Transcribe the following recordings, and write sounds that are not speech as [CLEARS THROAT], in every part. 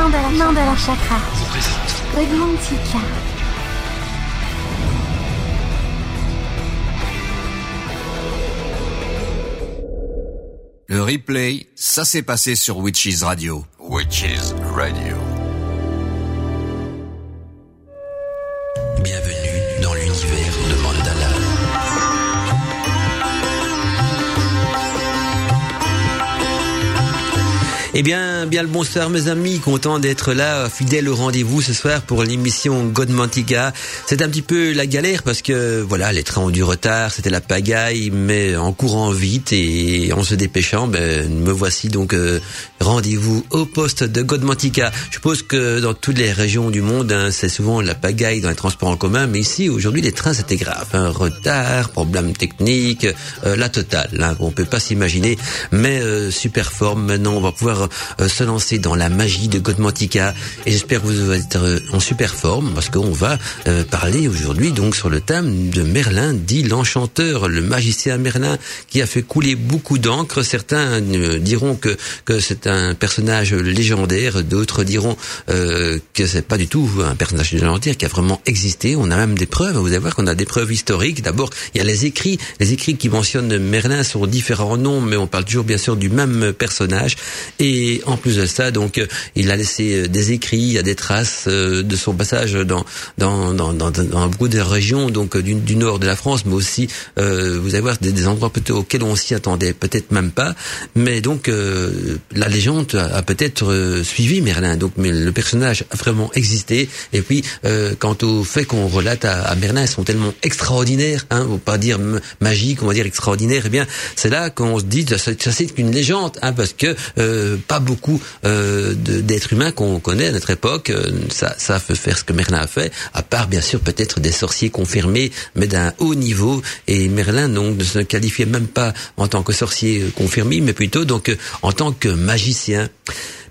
Mandala, Mandala Chakra. Le replay, ça s'est passé sur Witches Radio. Witches Radio. Bienvenue dans l'univers de Mandala. Eh bien, bien le bonsoir mes amis, content d'être là, fidèle au rendez-vous ce soir pour l'émission Godmantica. C'est un petit peu la galère parce que voilà, les trains ont du retard, c'était la pagaille, mais en courant vite et en se dépêchant, ben me voici donc euh, rendez-vous au poste de Godmantica. Je suppose que dans toutes les régions du monde, hein, c'est souvent la pagaille dans les transports en commun, mais ici aujourd'hui les trains c'était grave, un retard, problème technique, euh, la totale. Hein, on peut pas s'imaginer, mais euh, super forme. Maintenant, on va pouvoir euh, se lancer dans la magie de Godmantica et j'espère que vous allez être euh, en super forme parce qu'on va euh, parler aujourd'hui donc sur le thème de Merlin dit l'enchanteur, le magicien Merlin qui a fait couler beaucoup d'encre. Certains euh, diront que que c'est un personnage légendaire, d'autres diront euh, que c'est pas du tout un personnage légendaire qui a vraiment existé. On a même des preuves. Vous allez voir qu'on a des preuves historiques. D'abord, il y a les écrits, les écrits qui mentionnent Merlin sur différents noms, mais on parle toujours bien sûr du même personnage. Et en plus de ça, donc, euh, il a laissé euh, des écrits, il y a des traces euh, de son passage dans dans dans dans, dans beaucoup de régions, donc du, du nord de la France, mais aussi euh, vous allez voir des, des endroits peut-être auxquels on s'y attendait peut-être même pas. Mais donc euh, la légende a, peut-être suivi Merlin. Donc, mais le personnage a vraiment existé. Et puis, quant au fait qu'on relate à, à Merlin, ils sont tellement extraordinaires, hein, on pas dire magique, on va dire extraordinaire. Eh bien, c'est là qu'on se dit, ça, ça c'est qu'une légende, hein, parce que pas beaucoup euh, d'êtres humains qu'on connaît à notre époque, euh, ça, fait faire ce que Merlin a fait, à part bien sûr peut-être des sorciers confirmés, mais d'un haut niveau. Et Merlin donc ne se qualifiait même pas en tant que sorcier confirmé, mais plutôt donc en tant que magicien.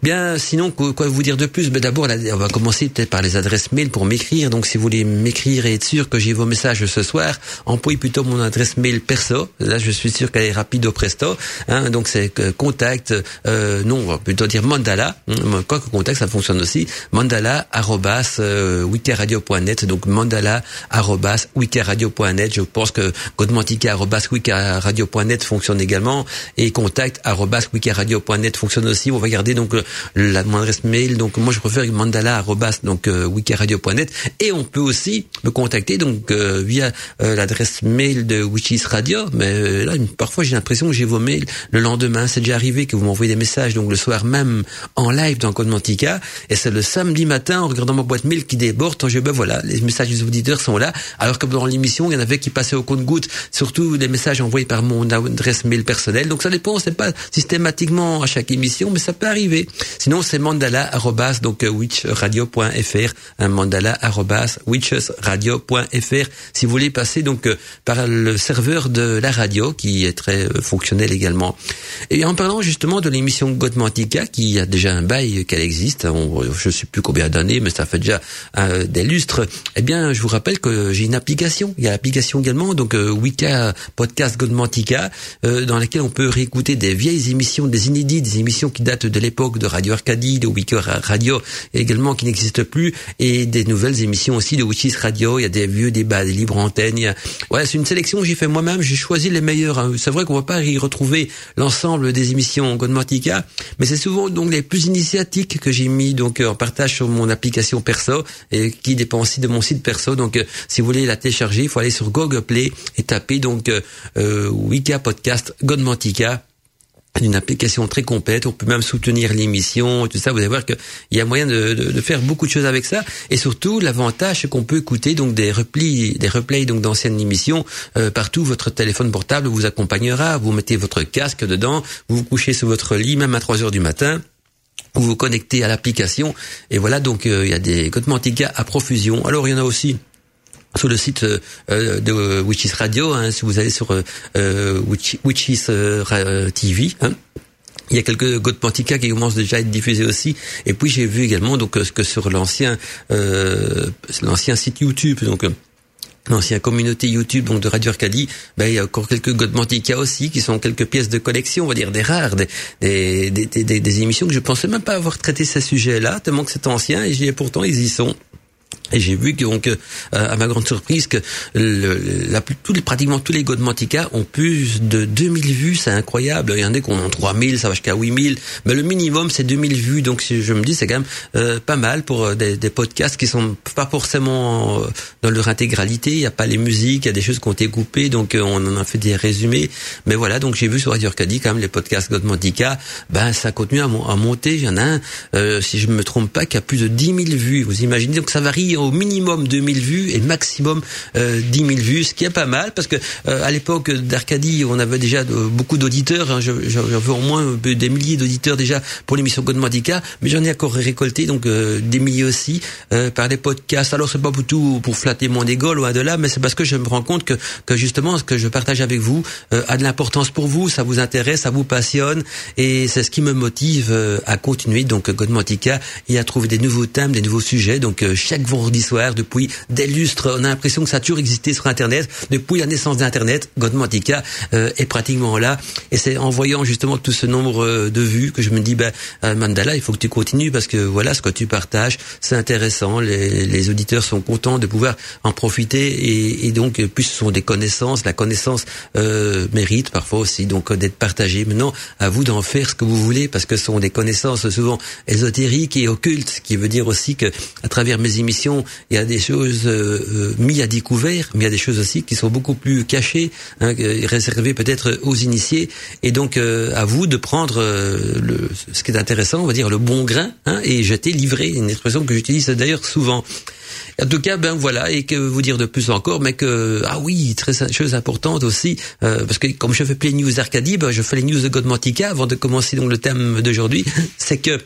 Bien, sinon, quoi vous dire de plus? Ben, D'abord, on va commencer peut-être par les adresses mail pour m'écrire. Donc, si vous voulez m'écrire et être sûr que j'ai vos messages ce soir, employez plutôt mon adresse mail perso. Là, je suis sûr qu'elle est rapide au presto. Hein, donc, c'est que contact, euh, non, on va plutôt dire mandala. Hum, Quoi que contact, ça fonctionne aussi. Mandala arrobas euh. Donc, mandala arrobas wikiradio.net. Je pense que godmantica arrobas wikiradio.net fonctionne également et contact arrobas wikiradio.net fonctionne aussi. On va garder donc euh, la mail. Donc moi je préfère mandala donc euh, wikiradio.net et on peut aussi me contacter donc euh, via euh, l'adresse mail de Witches Radio. Mais euh, là parfois j'ai l'impression que j'ai vos mails le lendemain. C'est déjà arrivé que vous m'envoyez des messages donc le soir même en live dans Code Mantica et c'est le samedi matin en regardant ma boîte mail qui déborde. Je ben voilà les messages des auditeurs sont là alors que dans l'émission il y en avait qui passaient au compte-goutte surtout les messages envoyés par mon adresse mail personnelle. Donc ça dépend, c'est pas systématiquement à chaque émission, mais ça peut arriver. Sinon c'est mandala donc euh, witchradio.fr, un mandala arrobas witchesradio.fr. Si vous voulez passer donc euh, par le serveur de la radio qui est très euh, fonctionnel également. Et en parlant justement de l'émission Godmantica qui a déjà un bail qu'elle existe, on, je sais plus combien d'années, mais ça fait déjà des lustres. Eh bien, je vous rappelle que j'ai une application. Il y a l'application également, donc euh, Wicca Podcast Godmantica, dans laquelle on peut réécouter des vieilles émissions, des inédits, des émissions qui datent de l'époque de Radio Arcadie, de Wicca Radio, également qui n'existent plus, et des nouvelles émissions aussi de Witches Radio. Il y a des vieux débats, des libres antennes. Ouais, c'est une sélection que j'ai fait moi-même. J'ai choisi les meilleurs. hein. C'est vrai qu'on va pas y retrouver l'ensemble des émissions Godmantica, mais c'est souvent donc les plus initiatiques que j'ai mis donc euh, en partage sur mon application perso et qui dépend aussi de mon site perso. Donc, euh, si vous voulez la télécharger, il faut aller sur Google Play et taper donc euh, euh, Wicca Podcast Godmantica une application très complète. On peut même soutenir l'émission, tout ça. Vous allez voir qu'il y a moyen de, de- de faire beaucoup de choses avec ça. Et surtout, l'avantage, c'est qu'on peut écouter donc des replis, des replays donc d'anciennes émissions euh, partout. Votre téléphone portable vous accompagnera. Vous mettez votre casque dedans, vous vous couchez sur votre lit, même à 3 heures du matin vous vous connectez à l'application et voilà donc euh, il y a des Godmantica à profusion. Alors il y en a aussi sur le site euh, euh, de Witches Radio, hein, si vous allez sur euh, euh, Witch- Witches TV. Hein, il y a quelques Godmantica qui commencent déjà à être diffusés aussi. Et puis j'ai vu également donc que sur l'ancien l'ancien site YouTube, donc l'ancienne communauté YouTube donc de Radio Arcadie, ben, il y a encore quelques Godmantica aussi, qui sont quelques pièces de collection, on va dire des rares, des, des, émissions que je pensais même pas avoir traité ces sujets-là, tellement que c'est ancien, et pourtant, ils y sont. Et j'ai vu que, donc, euh, à ma grande surprise, que le, la, les, pratiquement tous les Godmantica ont plus de 2000 vues, c'est incroyable. Il y en a qui ont 3000, ça va jusqu'à 8000, mais le minimum c'est 2000 vues. Donc je me dis c'est quand même euh, pas mal pour euh, des, des, podcasts qui sont pas forcément dans leur intégralité. Il y a pas les musiques, il y a des choses qui ont été coupées, donc on en a fait des résumés. Mais voilà, donc j'ai vu sur Radio Arcadie quand même les podcasts Godmantica, ben ça continue à, à monter. Il y en a un, si je me trompe pas, qui a plus de 10 000 vues. Vous imaginez donc ça varie au minimum 2000 vues et maximum euh, 10 000 vues, ce qui est pas mal parce que euh, à l'époque d'Arcadie, on avait déjà beaucoup d'auditeurs. Hein, J'avais au moins des milliers d'auditeurs déjà pour l'émission Godmadica, mais j'en ai encore récolté donc euh, des milliers aussi euh, par des podcasts. Alors c'est pas pour tout pour flatter mon ego loin de là, mais c'est parce que je me rends compte que, que justement ce que je partage avec vous euh, a de l'importance pour vous, ça vous intéresse, ça vous passionne et c'est ce qui me motive à continuer donc Godmadica et à trouver des nouveaux thèmes, des nouveaux sujets. Donc chaque soir depuis des lustres. On a l'impression que ça a toujours existé sur Internet. Depuis la naissance d'Internet, Godmantica euh, est pratiquement là. Et c'est en voyant justement tout ce nombre euh, de vues que je me dis, ben, euh, Mandala, il faut que tu continues parce que voilà, ce que tu partages, c'est intéressant. Les, les, auditeurs sont contents de pouvoir en profiter et, et donc plus ce sont des connaissances. La connaissance euh, mérite parfois aussi donc d'être partagée. Maintenant, à vous d'en faire ce que vous voulez parce que ce sont des connaissances souvent ésotériques et occultes, ce qui veut dire aussi que à travers mes émissions, il y a des choses euh, euh, mises à découvert, mais il y a des choses aussi qui sont beaucoup plus cachées, hein, réservées peut-être aux initiés. Et donc euh, à vous de prendre le, ce qui est intéressant, on va dire le bon grain, hein, et jeter, livrer, une expression que j'utilise d'ailleurs souvent. En tout cas, ben voilà, et que vous dire de plus encore, mais que ah oui, très chose importante aussi, parce que comme je fais plein news Arcadie, ben, je fais les news de Godmantica avant de commencer donc le thème d'aujourd'hui, [LAUGHS] c'est que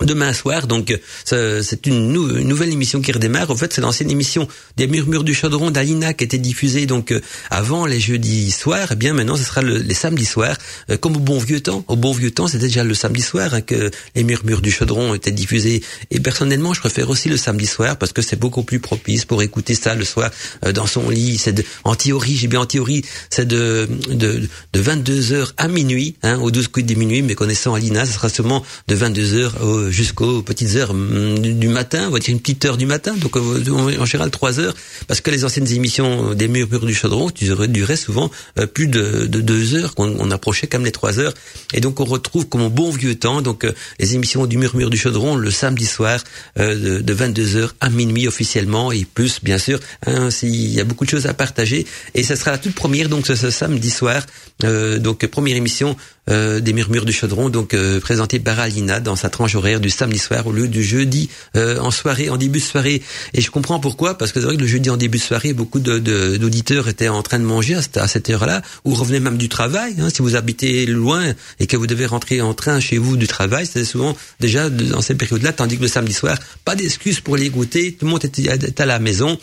Demain soir, donc c'est une, nouvelle émission qui redémarre. En fait, c'est l'ancienne émission des Murmures du Chaudron d'Alina qui était diffusée donc euh, avant les jeudis soirs. Eh bien maintenant, ce sera le, les samedis soirs, euh, comme au bon vieux temps. Au bon vieux temps, c'était déjà le samedi soir hein, que les Murmures du Chaudron étaient diffusés. Et personnellement, je préfère aussi le samedi soir parce que c'est beaucoup plus propice pour écouter ça le soir euh, dans son lit. C'est en théorie, j'ai bien en théorie, c'est de, de, de 22 h à minuit, hein, aux 12 coups de minuit. Mais connaissant Alina, ce sera seulement de 22 h au jusqu'aux petites heures mm, du matin, on va dire une petite heure du matin, donc euh, en général trois heures, parce que les anciennes émissions des murmures du chaudron duraient souvent euh, plus de, deux heures, qu'on approchait comme les trois heures, et donc on retrouve comme au bon vieux temps, donc euh, les émissions du murmure du chaudron le samedi soir de, 22 heures à minuit officiellement, et plus bien sûr, hein, il y a beaucoup de choses à partager, et ça sera la toute première donc ce, samedi soir, donc première émission des murmures du chaudron, donc présentée par Alina dans sa tranche horaire du samedi soir au lieu du jeudi euh, en soirée, en début de soirée. Et je comprends pourquoi, parce que c'est vrai que le jeudi en début de soirée, beaucoup d'auditeurs de, étaient en train de manger à cette, heure-là, ou revenaient même du travail. Hein, si vous habitez loin et que vous devez rentrer en train chez vous du travail, c'est souvent déjà dans cette période-là, tandis que le samedi soir, pas d'excuses pour les goûter, tout le monde est à la maison.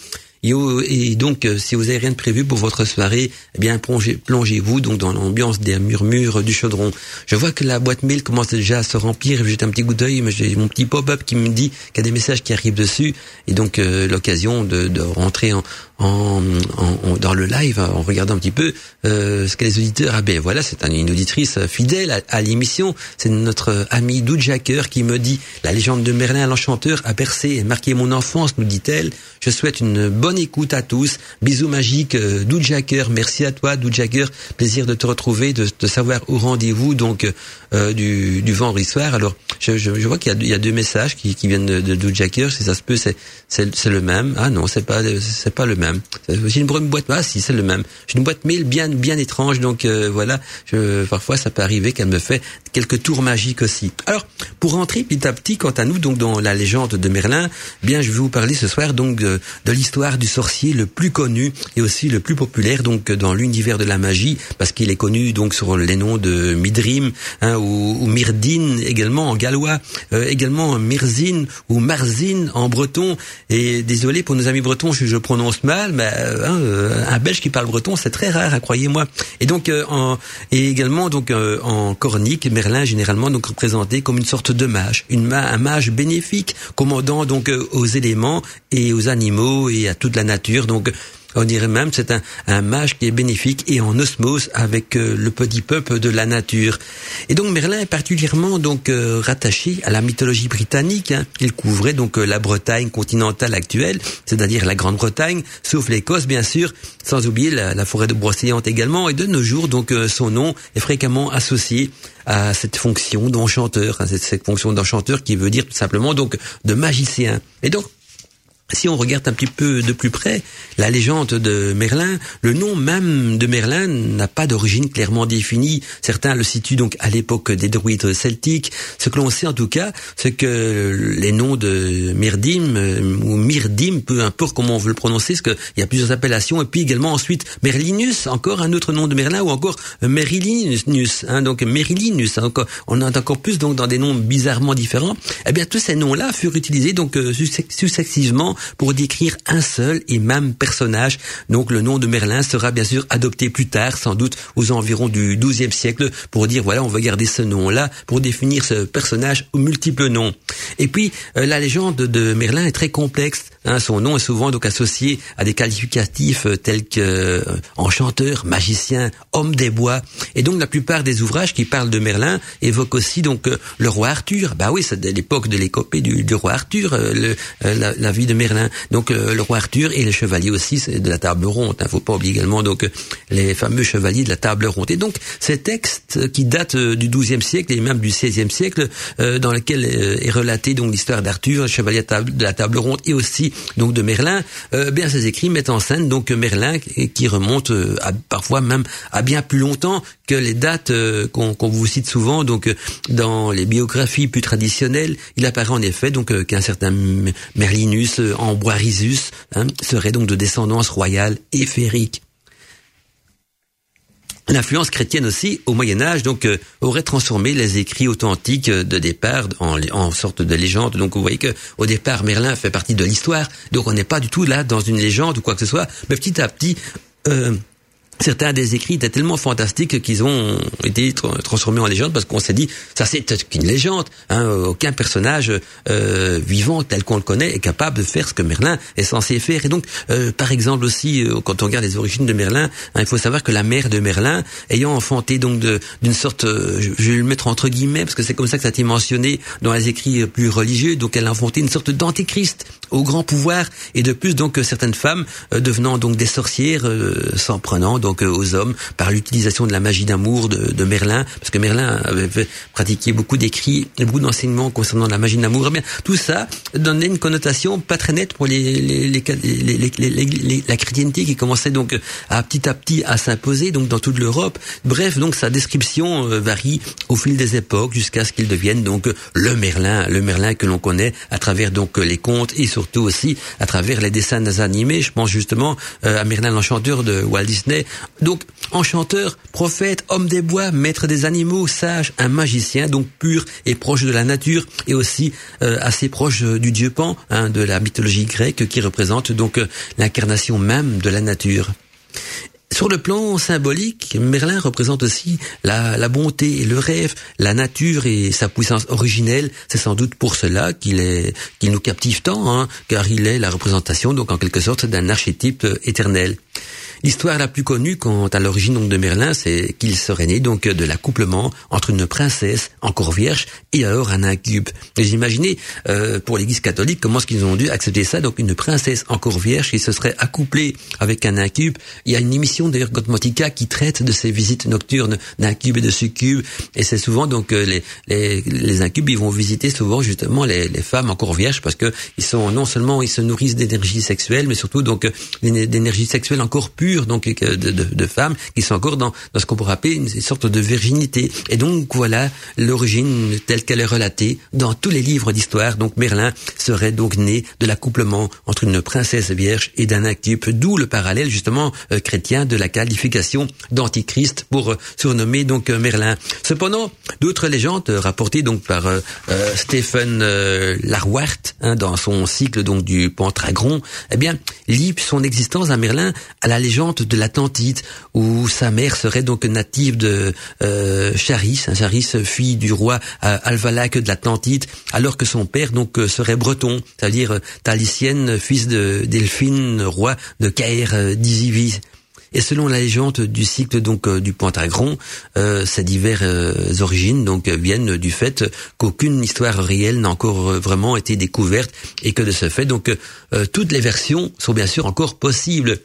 Et, donc, euh, si vous avez rien de prévu pour votre soirée, eh bien, plongez-vous donc dans l'ambiance des murmures du chaudron. Je vois que la boîte mail commence déjà à se remplir. J'ai un petit coup d'œil, mais j'ai mon petit pop-up qui me dit qu'il y a des messages qui arrivent dessus. Et donc, euh, l'occasion de, de, rentrer en, en, en, dans le live en regardant un petit peu euh, ce que les auditeurs. Ah ben voilà, c'est une auditrice fidèle à, l'émission. C'est notre ami Doudjaker qui me dit la légende de Merlin l'enchanteur a percé et marqué mon enfance, nous dit-elle. Je souhaite une bonne écoute à tous. Bisous magiques, euh, Doudjaker. Merci à toi, Doudjaker. Plaisir de te retrouver, de, de savoir au rendez-vous donc euh, du, du vendredi soir. Alors, je, je, je vois qu'il y, y, a deux messages qui, qui viennent de, de. Si ça se peut, c'est c'est le même. Ah non, c'est pas c'est pas le même. J'ai une boîte, ah si, c'est le même. J'ai une boîte mail bien bien étrange, donc euh, voilà. Je, parfois, ça peut arriver qu'elle me fait quelques tours magiques aussi. Alors, pour rentrer petit à petit, quant à nous, donc dans la légende de Merlin, bien, je vais vous parler ce soir donc de, l'histoire du sorcier le plus connu et aussi le plus populaire donc dans l'univers de la magie, parce qu'il est connu donc sur les noms de Midrim hein, ou, ou, Myrdine également en gallois, euh, également Mirzine ou Marzine en breton. Et désolé pour nos amis bretons, je, prononce mal mais euh, hein, euh, un Belge qui parle breton, c'est très rare, hein, croyez-moi. Et donc, euh, en, et également donc en cornique, Merlin généralement donc représenté comme une sorte de mage, une un mage bénéfique, commandant donc aux éléments et aux animaux et à toute la nature. Donc On dirait même c'est un, un mage qui est bénéfique et en osmose avec euh, le petit peuple de la nature. Et donc Merlin est particulièrement donc euh, rattaché à la mythologie britannique. Hein. Il couvrait donc la Bretagne continentale actuelle, c'est-à-dire la Grande-Bretagne, sauf l'Écosse bien sûr, sans oublier la, forêt de Brocéliande également. Et de nos jours donc son nom est fréquemment associé à cette fonction d'enchanteur, hein, cette fonction d'enchanteur qui veut dire tout simplement donc de magicien. Et donc si on regarde un petit peu de plus près la légende de Merlin, le nom même de Merlin n'a pas d'origine clairement définie. Certains le situent donc à l'époque des druides celtiques. Ce que l'on sait en tout cas, c'est que les noms de Myrdim euh, ou Myrdim, peu importe comment on veut le prononcer, parce qu'il y a plusieurs appellations, et puis également ensuite Merlinus, encore un autre nom de Merlin, ou encore Merilinus, hein, donc Merilinus. Encore, on a encore plus donc dans des noms bizarrement différents. Eh bien, tous ces noms-là furent utilisés donc euh, pour décrire un seul et même personnage. Donc le nom de Merlin sera bien sûr adopté plus tard, sans doute aux environs du XIIe siècle, pour dire voilà, on va garder ce nom-là pour définir ce personnage aux multiples noms. Et puis euh, la légende de Merlin est très complexe. Hein, son nom est souvent donc associé à des qualificatifs euh, tels que euh, enchanteur, magicien, homme des bois. Et donc la plupart des ouvrages qui parlent de Merlin évoquent aussi donc le roi Arthur. Bah oui, c'est de l'époque de l'épopée du, roi Arthur, le, la, la, vie de Merlin donc euh, le roi Arthur et les chevaliers aussi de la table ronde. Il hein, faut pas oublier également donc euh, les fameux chevaliers de la table ronde. Et donc ces textes qui datent euh, du XIIe siècle et même du XVIe siècle, dans lesquels est relatée donc l'histoire d'Arthur, chevalier de la table ronde, et aussi donc de Merlin, bien ces écrits mettent en scène donc Merlin qui remonte à, parfois même à bien plus longtemps que les dates qu'on vous cite souvent. Donc dans les biographies plus traditionnelles, il apparaît en effet donc qu'un certain Merlinus en Boirisus hein, serait donc de descendance royale et férique. L'influence chrétienne aussi, au Moyen Âge, donc euh, aurait transformé les écrits authentiques de départ en, en sorte de légende. Donc vous voyez que au départ, Merlin fait partie de l'histoire, donc on n'est pas du tout là dans une légende ou quoi que ce soit, mais petit à petit, euh, certains des écrits étaient tellement fantastiques qu'ils ont été transformés en légende parce qu'on s'est dit ça c'est qu'une légende hein, aucun personnage euh, vivant tel qu'on le connaît est capable de faire ce que Merlin est censé faire. Et donc euh, par exemple aussi euh, quand on regarde les origines de Merlin hein, il faut savoir que la mère de Merlin ayant enfanté donc d'une sorte je, vais le mettre entre guillemets parce que c'est comme ça que ça a été mentionné dans les écrits plus religieux donc elle a enfanté une sorte d'antéchrist au grand pouvoir et de plus donc certaines femmes devenant donc des sorcières s'en prenant donc euh, aux hommes par l'utilisation de la magie d'amour de, Merlin, parce que Merlin avait pratiqué beaucoup d'écrits, beaucoup d'enseignements concernant la magie d'amour. Eh tout ça donnait une connotation pas très nette pour les, la chrétienté qui commençait donc à petit à petit à s'imposer donc dans toute l'Europe. Bref, donc sa description euh, varie au fil des époques jusqu'à ce qu'il devienne donc le Merlin, le Merlin que l'on connaît à travers donc les contes et surtout aussi à travers les dessins animés. Je pense justement euh, à Merlin l'enchanteur de Walt Disney donc, enchanteur, prophète, homme des bois, maître des animaux, sage, un magicien, donc pur et proche de la nature, et aussi euh, assez proche euh, du dieu Pan, hein, de la mythologie grecque, qui représente donc l'incarnation même de la nature. Sur le plan symbolique, Merlin représente aussi la, bonté et le rêve, la nature et sa puissance originelle. C'est sans doute pour cela qu'il est qu'il nous captive tant, hein, car il est la représentation, donc en quelque sorte, d'un archétype éternel. L'histoire la plus connue quant à l'origine de Merlin, c'est qu'il serait né donc de l'accouplement entre une princesse encore vierge et alors un incube. Vous imaginez, euh, pour l'Église catholique, comment est-ce qu'ils ont dû accepter ça? Donc une princesse encore vierge qui se serait accouplée avec un incube. Il y a une émission d'ailleurs Gotmotica qui traite de ces visites nocturnes d'incubes et de succubes, et c'est souvent donc euh, les, les, les incubes, ils vont visiter souvent justement les, les femmes encore vierges parce que ils sont non seulement ils se nourrissent d'énergie sexuelle, mais surtout donc euh, d'énergie sexuelle encore pure donc de, de, de, femmes qui sont encore dans, dans ce qu'on pourrait appeler une sorte de virginité. Et donc voilà l'origine telle qu'elle est relatée dans tous les livres d'histoire. Donc Merlin serait donc né de l'accouplement entre une princesse vierge et d'un actype, d'où le parallèle justement euh, chrétien de la qualification d'antichrist pour euh, surnommer donc euh, Merlin. Cependant, D'autres légendes rapportées donc par euh, Stephen Larwart hein, dans son cycle donc du Pendragon, eh bien lie son existence à Merlin à la légende de l'Atlantide où sa mère serait donc native de Charis, hein, Charis fille du roi Alvalac de l'Atlantide, alors que son père donc serait breton, c'est-à-dire Talicienne, fils de Delphine, roi de Caer d'Isivis. Et selon la légende du cycle donc euh, du Pentagron, euh, ces diverses euh, origines donc viennent du fait qu'aucune histoire réelle n'a encore vraiment été découverte et que de ce fait donc toutes les versions sont bien sûr encore possibles.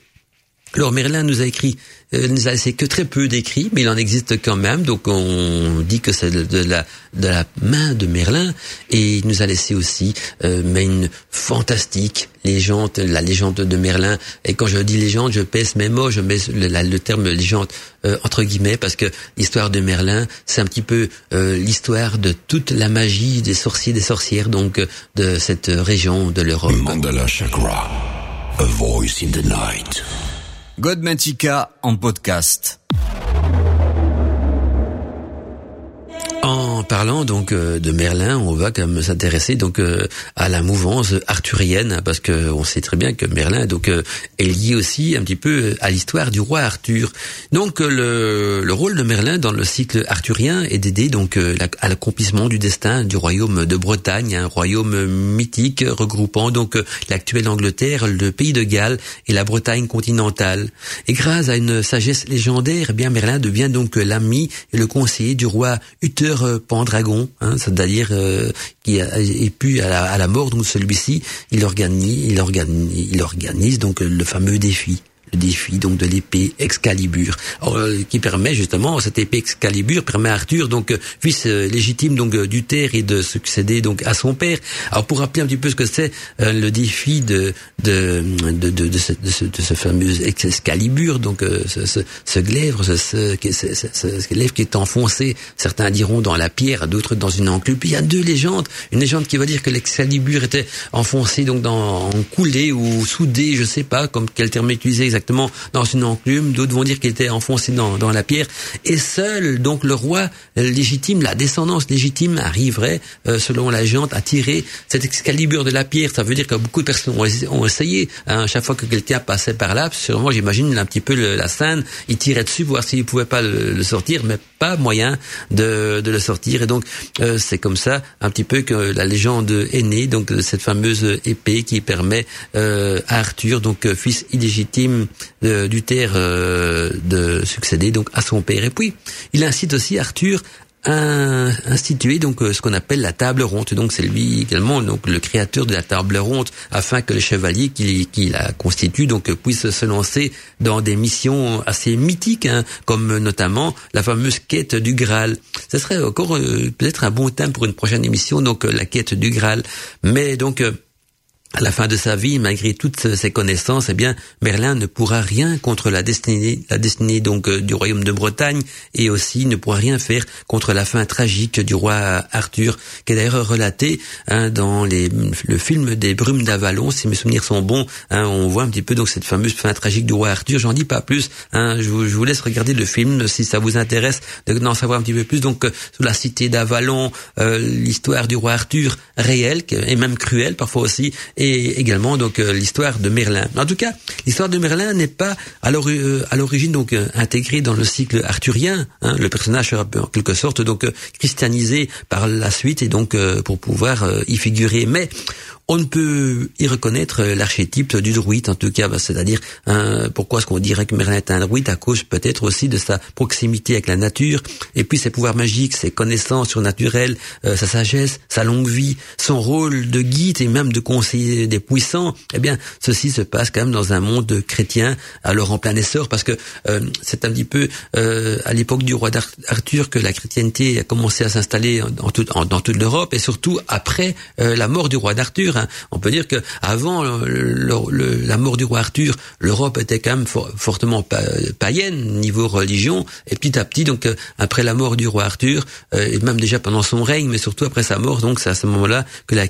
Alors Merlin nous a écrit, euh, nous a laissé que très peu d'écrits, mais il en existe quand même. Donc on dit que c'est de, la de la main de Merlin, et il nous a laissé aussi, euh, mais une fantastique légende, la légende de Merlin. Et quand je dis légende, je pèse mes mots, je mets le, terme légende euh, entre guillemets parce que l'histoire de Merlin, c'est un petit peu euh, l'histoire de toute la magie des sorciers, des sorcières, donc de cette région de l'Europe. Mandala Chakra, a voice in the night. Godmantica en podcast. Parlant donc euh, de Merlin, on va quand même s'intéresser donc euh, à la mouvance arthurienne parce que on sait très bien que Merlin donc euh, est lié aussi un petit peu à l'histoire du roi Arthur. Donc le, le, rôle de Merlin dans le cycle arthurien est d'aider donc à l'accomplissement du destin du royaume de Bretagne, un royaume mythique regroupant donc l'actuelle Angleterre, le pays de Galles et la Bretagne continentale. Et grâce à une sagesse légendaire, eh bien Merlin devient donc l'ami et le conseiller du roi Uther Pendragon, hein, c'est-à-dire euh, qui a, et puis à la, mort donc celui-ci, il organise, il organise, il organise donc le fameux défi le défi donc de l'épée Excalibur, euh, qui permet justement cette épée Excalibur permet à Arthur donc fils euh, légitime donc euh, du terre et de succéder donc à son père. Alors pour rappeler un petit peu ce que c'est le défi de de de, de, de, ce, de, ce, fameux Excalibur donc ce, ce, ce glaive ce, ce, ce, glaive qui est enfoncé certains diront dans la pierre d'autres dans une enclume il y a deux légendes. Une légende qui va dire que l'Excalibur était enfoncé donc dans en coulé ou soudé je sais pas comme quel terme utiliser exactement dans une enclume, d'autres vont dire qu'il était enfoncé dans, dans la pierre, et seul donc le roi légitime, la descendance légitime arriverait, euh, selon la géante, à tirer cette excalibur de la pierre. Ça veut dire que beaucoup de personnes ont, essayé, hein, chaque fois que quelqu'un passait par là, sûrement j'imagine un petit peu la scène, il tirait dessus pour voir s'il pouvait pas le, sortir, mais pas moyen de, de le sortir, et donc euh, c'est comme ça un petit peu que la légende est née, donc cette fameuse épée qui permet euh, à Arthur, donc fils illégitime du terre euh, de succéder donc à son père. Et puis, il incite aussi Arthur à instituer donc euh, ce qu'on appelle la table ronde. Donc c'est lui également donc le créateur de la table ronde afin que les chevaliers qui, qui la constituent donc puissent se lancer dans des missions assez mythiques hein, comme notamment la fameuse quête du Graal. Ce serait encore euh, peut-être un bon thème pour une prochaine émission donc la quête du Graal. Mais donc à la fin de sa vie, malgré toutes ses connaissances, eh bien, Merlin ne pourra rien contre la destinée, la destinée donc euh, du royaume de Bretagne, et aussi ne pourra rien faire contre la fin tragique du roi Arthur, qui est d'ailleurs relaté hein, dans les, le film des Brumes d'Avalon. Si mes souvenirs sont bons, hein, on voit un petit peu donc cette fameuse fin tragique du roi Arthur. J'en dis pas plus. Hein, je, vous, je, vous, laisse regarder le film si ça vous intéresse d'en savoir un petit peu plus. Donc, euh, sous la cité d'Avalon, euh, l'histoire du roi Arthur réelle et même cruelle parfois aussi et également donc euh, l'histoire de Merlin. En tout cas, l'histoire de Merlin n'est pas à euh, l'origine donc euh, intégrée dans le cycle arthurien. Hein. Le personnage sera en quelque sorte donc christianisé par la suite et donc pour pouvoir y figurer. Mais on ne peut y reconnaître l'archétype du druide, en tout cas, bah, c'est-à-dire hein, pourquoi est-ce qu'on dirait que Merlin est un druide? À cause peut-être aussi de sa proximité avec la nature, et puis ses pouvoirs magiques, ses connaissances surnaturelles, euh, sa sagesse, sa longue vie, son rôle de guide et même de conseiller des puissants. Eh bien, ceci se passe quand même dans un monde chrétien, alors en plein essor, parce que euh, c'est un petit peu euh, à l'époque du roi d'Arthur que la chrétienté a commencé à s'installer dans, toute l'Europe, et surtout après la mort du roi d'Arthur On peut dire que avant la mort du roi Arthur, l'Europe était quand même fortement païenne niveau religion, et petit à petit, donc après la mort du roi Arthur, et même déjà pendant son règne, mais surtout après sa mort, donc c'est à ce moment-là que la,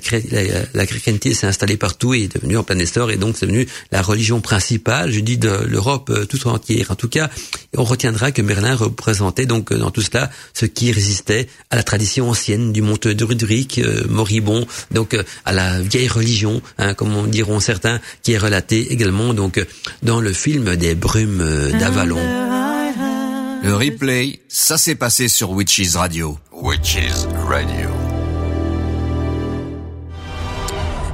la, chrétienté s'est installée partout et est devenue en plein essor, et donc c'est devenu la religion principale, je dis de l'Europe tout entière. En tout cas, on retiendra que Merlin représentait donc dans tout cela ce qui résistait à la tradition ancienne du monte de Rudric, euh, moribond, donc euh, à la vieille religion, hein, comme diront certains, qui est relaté également donc dans le film des brumes d'Avalon. Le replay, ça s'est passé sur Witches Radio. Witches Radio.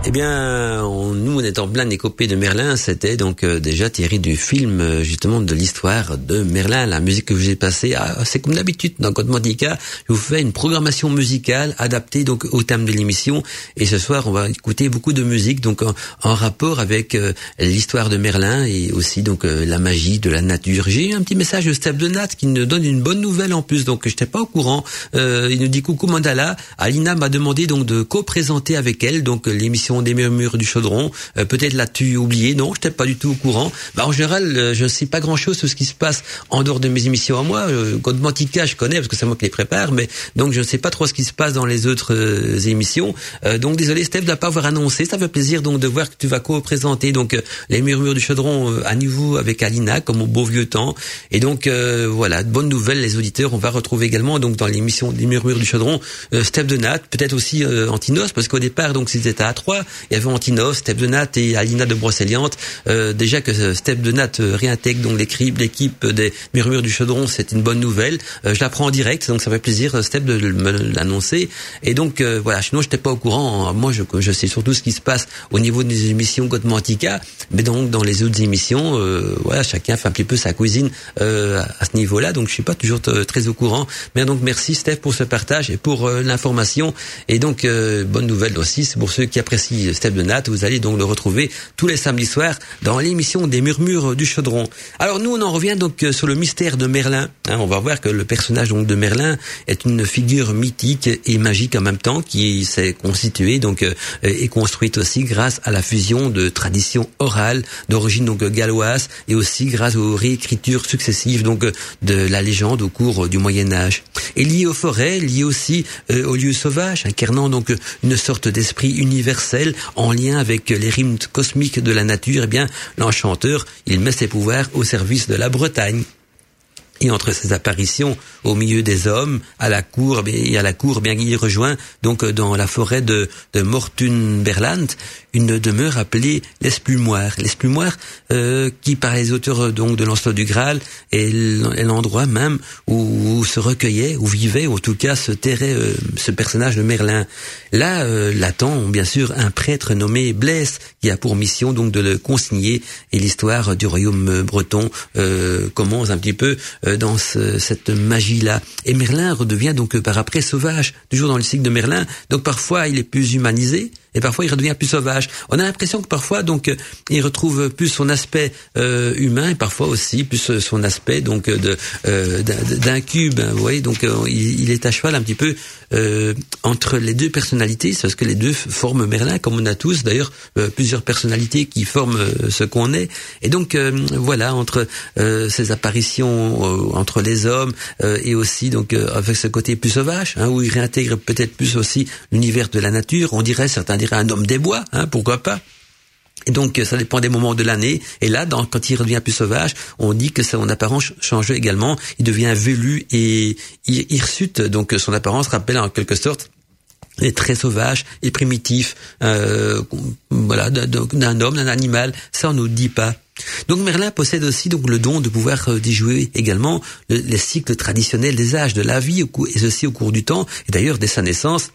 Eh bien, nous, on est en plein écopée de Merlin. C'était donc euh, déjà tiré du film, euh, justement, de l'histoire de Merlin. La musique que vous ai passée, ah, c'est comme d'habitude dans Code Mantica. Je vous fais une programmation musicale adaptée donc au thème de l'émission. Et ce soir, on va écouter beaucoup de musique donc en, rapport avec euh, l'histoire de Merlin et aussi donc la magie de la nature. J'ai eu un petit message de Steph de Nat qui nous donne une bonne nouvelle en plus. Donc, je n'étais pas au courant. il nous dit coucou Mandala. Alina m'a demandé donc de co-présenter avec elle donc l'émission des murmures du chaudron. Euh, peut-être l'as-tu oublié? Non, je n'étais pas du tout au courant. Bah, en général, euh, je ne sais pas grand-chose sur ce qui se passe en dehors de mes émissions à moi. Euh, Mantica, je connais parce que c'est moi qui les prépare, mais donc je ne sais pas trop ce qui se passe dans les autres euh, émissions. donc désolé, Steph, de ne pas avoir annoncé. Ça fait plaisir donc de voir que tu vas co-présenter donc les murmures du chaudron à nouveau avec Alina, comme au beau vieux temps. Et donc voilà, bonne nouvelle, les auditeurs. On va retrouver également donc dans l'émission des murmures du chaudron Steph de Nat, peut-être aussi Antinos, parce qu'au départ donc c'était à trois, il y avait Antinov, Step de Nat et Alina de Brocéliande. Euh, déjà que Step de Nat euh, réintègre donc l'équipe des Murmures du Chaudron, c'est une bonne nouvelle. Euh, je l'apprends en direct, donc ça fait plaisir Step de me l'annoncer. Et donc voilà, sinon j'étais pas au courant. Moi, je, je, sais surtout ce qui se passe au niveau des émissions Godmantica, mais donc dans les autres émissions, voilà, chacun fait un petit peu sa cuisine à ce niveau-là. Donc je suis pas toujours très au courant. Mais donc merci Steph pour ce partage et pour l'information. Et donc bonne nouvelle aussi, c'est pour ceux qui apprécient Step de. Vous allez donc le retrouver tous les samedis soirs dans l'émission des murmures du chaudron. Alors nous, on en revient donc euh, sur le mystère de Merlin. Hein, on va voir que le personnage donc de Merlin est une figure mythique et magique en même temps qui s'est constituée donc euh, et construite aussi grâce à la fusion de traditions orales d'origine donc galloise et aussi grâce aux réécritures successives donc de la légende au cours du Moyen Âge. Et lié aux forêts, lié aussi euh, aux lieux sauvages, incarnant donc une sorte d'esprit universel en lien avec les rimes cosmiques de la nature, eh bien, l'enchanteur, il met ses pouvoirs au service de la Bretagne. Et entre ses apparitions au milieu des hommes, à la cour, et à la cour, bien qu'il rejoint donc dans la forêt de, de Mortunberland, une demeure appelée l'Esplumoire. L'Esplumoire, euh, qui par les auteurs donc de l'Ancelot du Graal est l'endroit même où, se recueillait, où vivait, en tout cas se terrait euh, ce personnage de Merlin. Là, euh, l'attend bien sûr un prêtre nommé Blaise, qui a pour mission donc de le consigner, et l'histoire du royaume breton euh, commence un petit peu euh, dans cette magie-là. Et Merlin redevient donc euh, par après sauvage, toujours dans le cycle de Merlin. Donc parfois il est plus humanisé, et parfois il redevient plus sauvage. On a l'impression que parfois donc euh, il retrouve plus son aspect euh, humain et parfois aussi plus euh, son aspect donc de d'un cube. Hein, vous voyez donc il, est à cheval un petit peu entre les deux personnalités, parce que les deux forment Merlin, comme on a tous d'ailleurs plusieurs personnalités qui forment ce qu'on est. Et donc voilà entre ces apparitions entre les hommes et aussi donc avec ce côté plus sauvage, hein, où il réintègre peut-être plus aussi l'univers de la nature. On dirait certains un homme des bois, hein, pourquoi pas et donc, ça dépend des moments de l'année. Et là, quand il redevient plus sauvage, on dit que son apparence change également. Il devient velu et hirsute. Donc, son apparence rappelle en quelque sorte est très sauvage et primitif, euh, voilà, d'un homme, d'un animal. Ça, on nous dit pas. Donc Merlin possède aussi donc le don de pouvoir euh, déjouer également les cycles traditionnels des âges de la vie et ceci au cours du temps. Et d'ailleurs, dès sa naissance,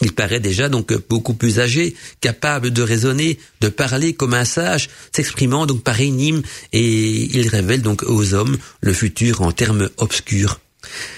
il paraît déjà donc beaucoup plus âgé, capable de raisonner, de parler comme un sage, s'exprimant donc par énigmes, et il révèle donc aux hommes le futur en termes obscurs.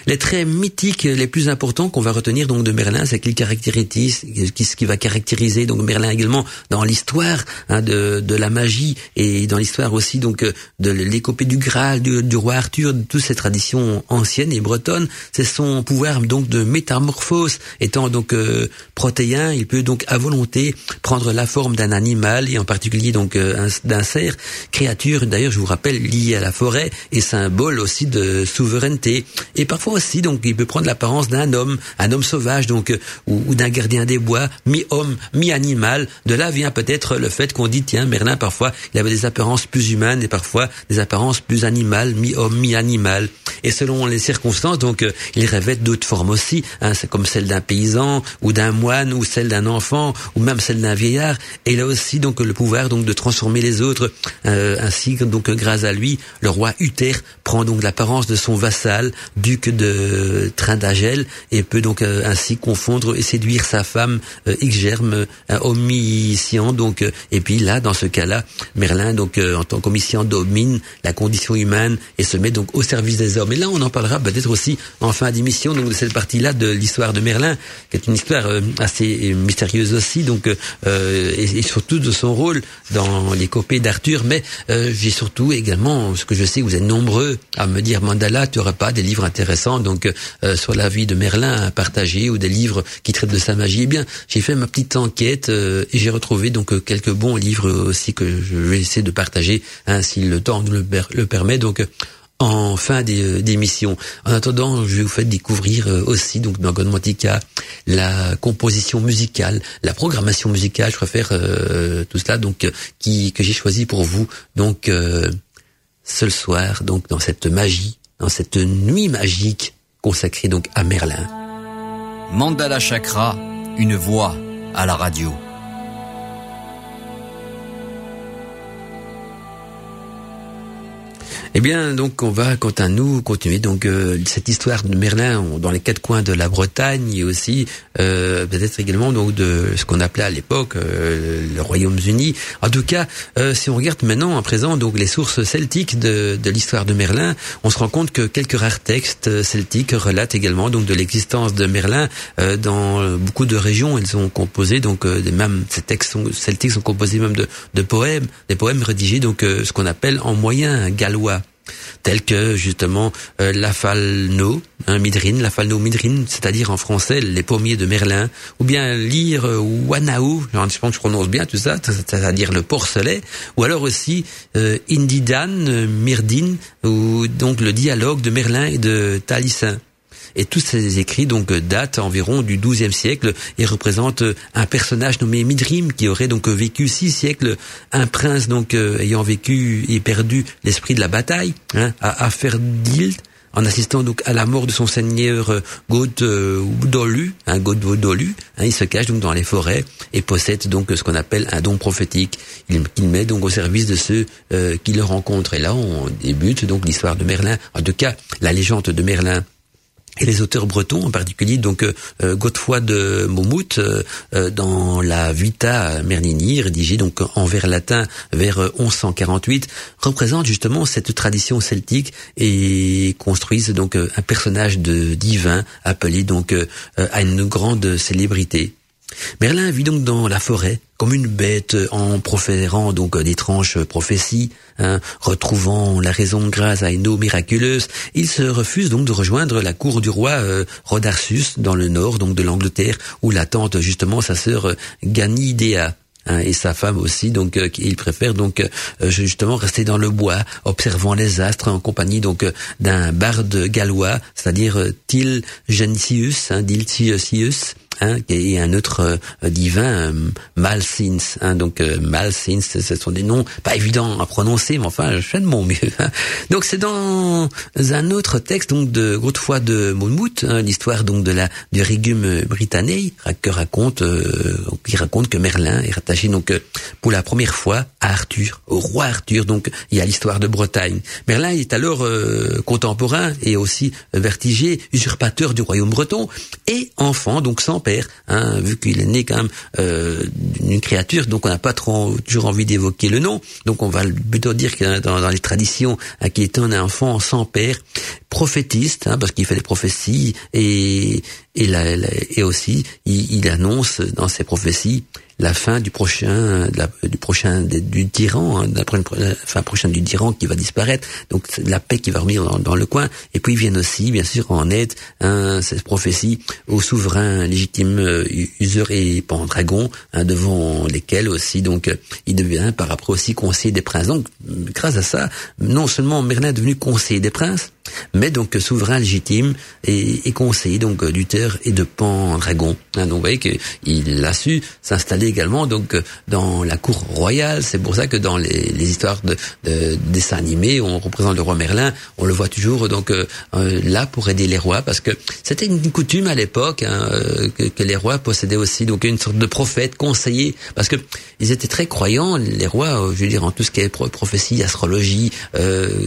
Les traits mythiques les plus importants qu'on va retenir donc de Merlin, c'est qu'il caractérise, ce qui va caractériser donc Merlin également dans l'histoire hein, de, de la magie et dans l'histoire aussi donc de l'écopée du Graal, du, du, roi Arthur, de toutes ces traditions anciennes et bretonnes, c'est son pouvoir donc de métamorphose. Étant donc euh, protéin, il peut donc à volonté prendre la forme d'un animal et en particulier donc euh, d'un cerf, créature d'ailleurs je vous rappelle liée à la forêt et symbole aussi de souveraineté. Et parfois aussi donc il peut prendre l'apparence d'un homme, un homme sauvage donc euh, ou, ou d'un gardien des bois, mi-homme, mi-animal. De là vient peut-être le fait qu'on dit tiens Merlin parfois il avait des apparences plus humaines et parfois des apparences plus animales, mi-homme, mi-animal. Et selon les circonstances, donc, euh, il rêvait d'autres formes aussi, hein, c'est comme celle d'un paysan ou d'un moine ou celle d'un enfant ou même celle d'un vieillard. Et a aussi donc le pouvoir donc de transformer les autres. Euh, ainsi donc grâce à lui, le roi Uther prend donc l'apparence de son vassal, duc de Trindagel, et peut donc euh, ainsi confondre et séduire sa femme euh, Xgerme, omniscient. Donc, et puis là, dans ce cas-là, Merlin donc en tant qu'omniscient domine la condition humaine et se met donc au service des hommes. Et là, on en parlera peut-être aussi en fin d'émission donc de cette partie-là de l'histoire de Merlin, qui est une histoire euh, assez mystérieuse aussi, donc euh, et, surtout de son rôle dans l'épopée d'Arthur. Mais euh, j'ai surtout également, ce que je sais, vous êtes nombreux à me dire Mandala, tu auras pas des livres intéressants donc sur la vie de Merlin à partager ou des livres qui traitent de sa magie. Eh bien, j'ai fait ma petite enquête et j'ai retrouvé donc quelques bons livres aussi que je vais essayer de partager hein, si le temps le, le permet. Donc en fin euh, d'émission. En attendant, je vais vous faire découvrir euh, aussi donc dans Godmantica la composition musicale, la programmation musicale. Je préfère euh, tout cela donc qui que j'ai choisi pour vous donc euh, ce soir donc dans cette magie, dans cette nuit magique consacrée donc à Merlin. Mandala Chakra, une voix à la radio. Eh bien, donc on va, quant à nous, continuer donc euh, cette histoire de Merlin dans les quatre coins de la Bretagne et aussi euh, peut-être également donc de ce qu'on appelait à l'époque euh, le Royaume-Uni. En tout cas, si on regarde maintenant à présent donc les sources celtiques de, de l'histoire de Merlin, on se rend compte que quelques rares textes celtiques relatent également donc de l'existence de Merlin dans beaucoup de régions. Ils sont composés donc des mêmes ces textes celtiques sont composés même de, de poèmes, des poèmes rédigés donc ce qu'on appelle en moyen gallois tels que justement euh, la falno, hein, midrine, la falno midrine, c'est-à-dire en français les pommiers de Merlin, ou bien lire euh, Wanaou, je pense que je prononce bien tout ça, c'est-à-dire le porcelet, ou alors aussi euh, Indidan, euh, Myrdine, ou donc le dialogue de Merlin et de Talissin. Et tous ces écrits donc datent environ du XIIe siècle et représentent un personnage nommé Midrim qui aurait donc vécu six siècles, un prince donc euh, ayant vécu et perdu l'esprit de la bataille hein, à Aferdild en assistant donc à la mort de son seigneur euh, Godolu, hein, hein, il se cache donc dans les forêts et possède donc ce qu'on appelle un don prophétique. Il, met donc au service de ceux euh, qui le rencontrent. Et là, on débute donc l'histoire de Merlin. En tout cas, la légende de Merlin et les auteurs bretons en particulier, donc euh, euh de Montmout euh, dans la Vita Merlini, rédigée donc en vers latin vers 1148, représente justement cette tradition celtique et construisent donc un personnage de divin appelé donc à une grande célébrité. Merlin vit donc dans la forêt comme une bête en proférant donc d'étranges prophéties, hein, retrouvant la raison grâce à une eau miraculeuse. Il se refuse donc de rejoindre la cour du roi euh, Rodarsus dans le nord donc de l'Angleterre où l'attente justement sa sœur euh, Ganidea. Hein, et sa femme aussi, donc euh, il préfère donc justement rester dans le bois, observant les astres en compagnie donc d'un barde gallois, c'est-à-dire Til Gensius, hein, hein, et un autre euh, divin, euh, Malsins. Hein, donc euh, Malsins, ce sont des noms pas évidents à prononcer, mais enfin, je fais de mon mieux. Hein. Donc c'est dans un autre texte donc de Godefroy de Monmouth, hein, l'histoire donc de la du régime britannique, que raconte qui raconte que Merlin est rattaché donc pour la première fois à Arthur, au roi Arthur. Donc il y a l'histoire de Bretagne. Merlin est alors contemporain et aussi vertigé, usurpateur du royaume breton et enfant donc sans père hein, vu qu'il est né quand même euh, d'une créature, donc on n'a pas trop toujours envie d'évoquer le nom. Donc on va plutôt dire que dans, les traditions, hein, qu'il est un enfant sans père, prophétiste, hein, parce qu'il fait des prophéties et aussi il, il annonce dans ses prophéties la fin du prochain, du prochain du tyran, hein, fin prochaine du tyran qui va disparaître. Donc la paix qui va revenir dans, le coin. Et puis viennent aussi, bien sûr, en aide hein, cette prophétie aux souverains légitimes euh, Useur et Pendragon, hein, devant lesquels aussi donc il devient par après aussi conseiller des princes. Donc grâce à ça, non seulement Merlin est devenu conseiller des princes, mais donc souverain légitime et, et conseiller donc d'Uther et de Pendragon. Hein, donc vous voyez qu'il a su s'installer également donc dans la cour royale. C'est pour ça que dans les, les histoires de, de, dessins animés, on représente le roi Merlin, on le voit toujours donc euh, euh, là pour aider les rois, parce que c'était une coutume à l'époque hein, euh, que, que, les rois possédaient aussi donc une sorte de prophète, conseiller, parce que ils étaient très croyants, les rois, je veux dire en tout ce qui est prophétie, astrologie,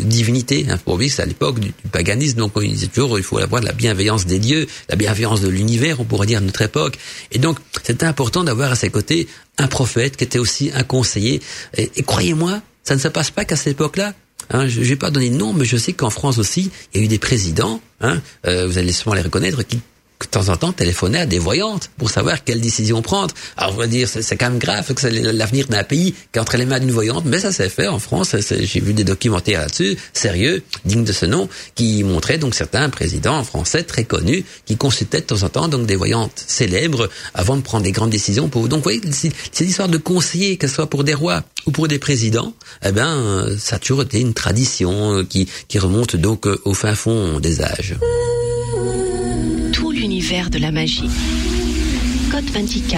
divinité. Hein, pour vivre, c'est à l'époque paganisme, donc ils disaient toujours il faut avoir la bienveillance des dieux, la bienveillance de l'univers, on pourrait dire à notre époque. Et donc c'était important d'avoir à ses côtés un prophète qui était aussi un conseiller. Et, croyez-moi, ça ne se passe pas qu'à cette époque-là. Hein, je ne vais pas donner de nom, mais je sais qu'en France aussi, il y a eu des présidents, hein, euh, vous allez sûrement les reconnaître, qui de temps en temps téléphoner à des voyantes pour savoir quelle décision prendre. Alors on va dire c'est quand même grave que l'avenir d'un pays qui est entre les mains d'une voyante, mais ça s'est fait en France. J'ai vu des documentaires là-dessus, sérieux, dignes de ce nom, qui montraient donc certains présidents français très connus qui consultaient de temps en temps donc des voyantes célèbres avant de prendre des grandes décisions. Pour donc vous voyez, c'est l'histoire de conseiller, que ce soit pour des rois ou pour des présidents. Eh ben, ça a toujours été une tradition qui qui remonte donc au fin fond des âges de la magie. Code 20K.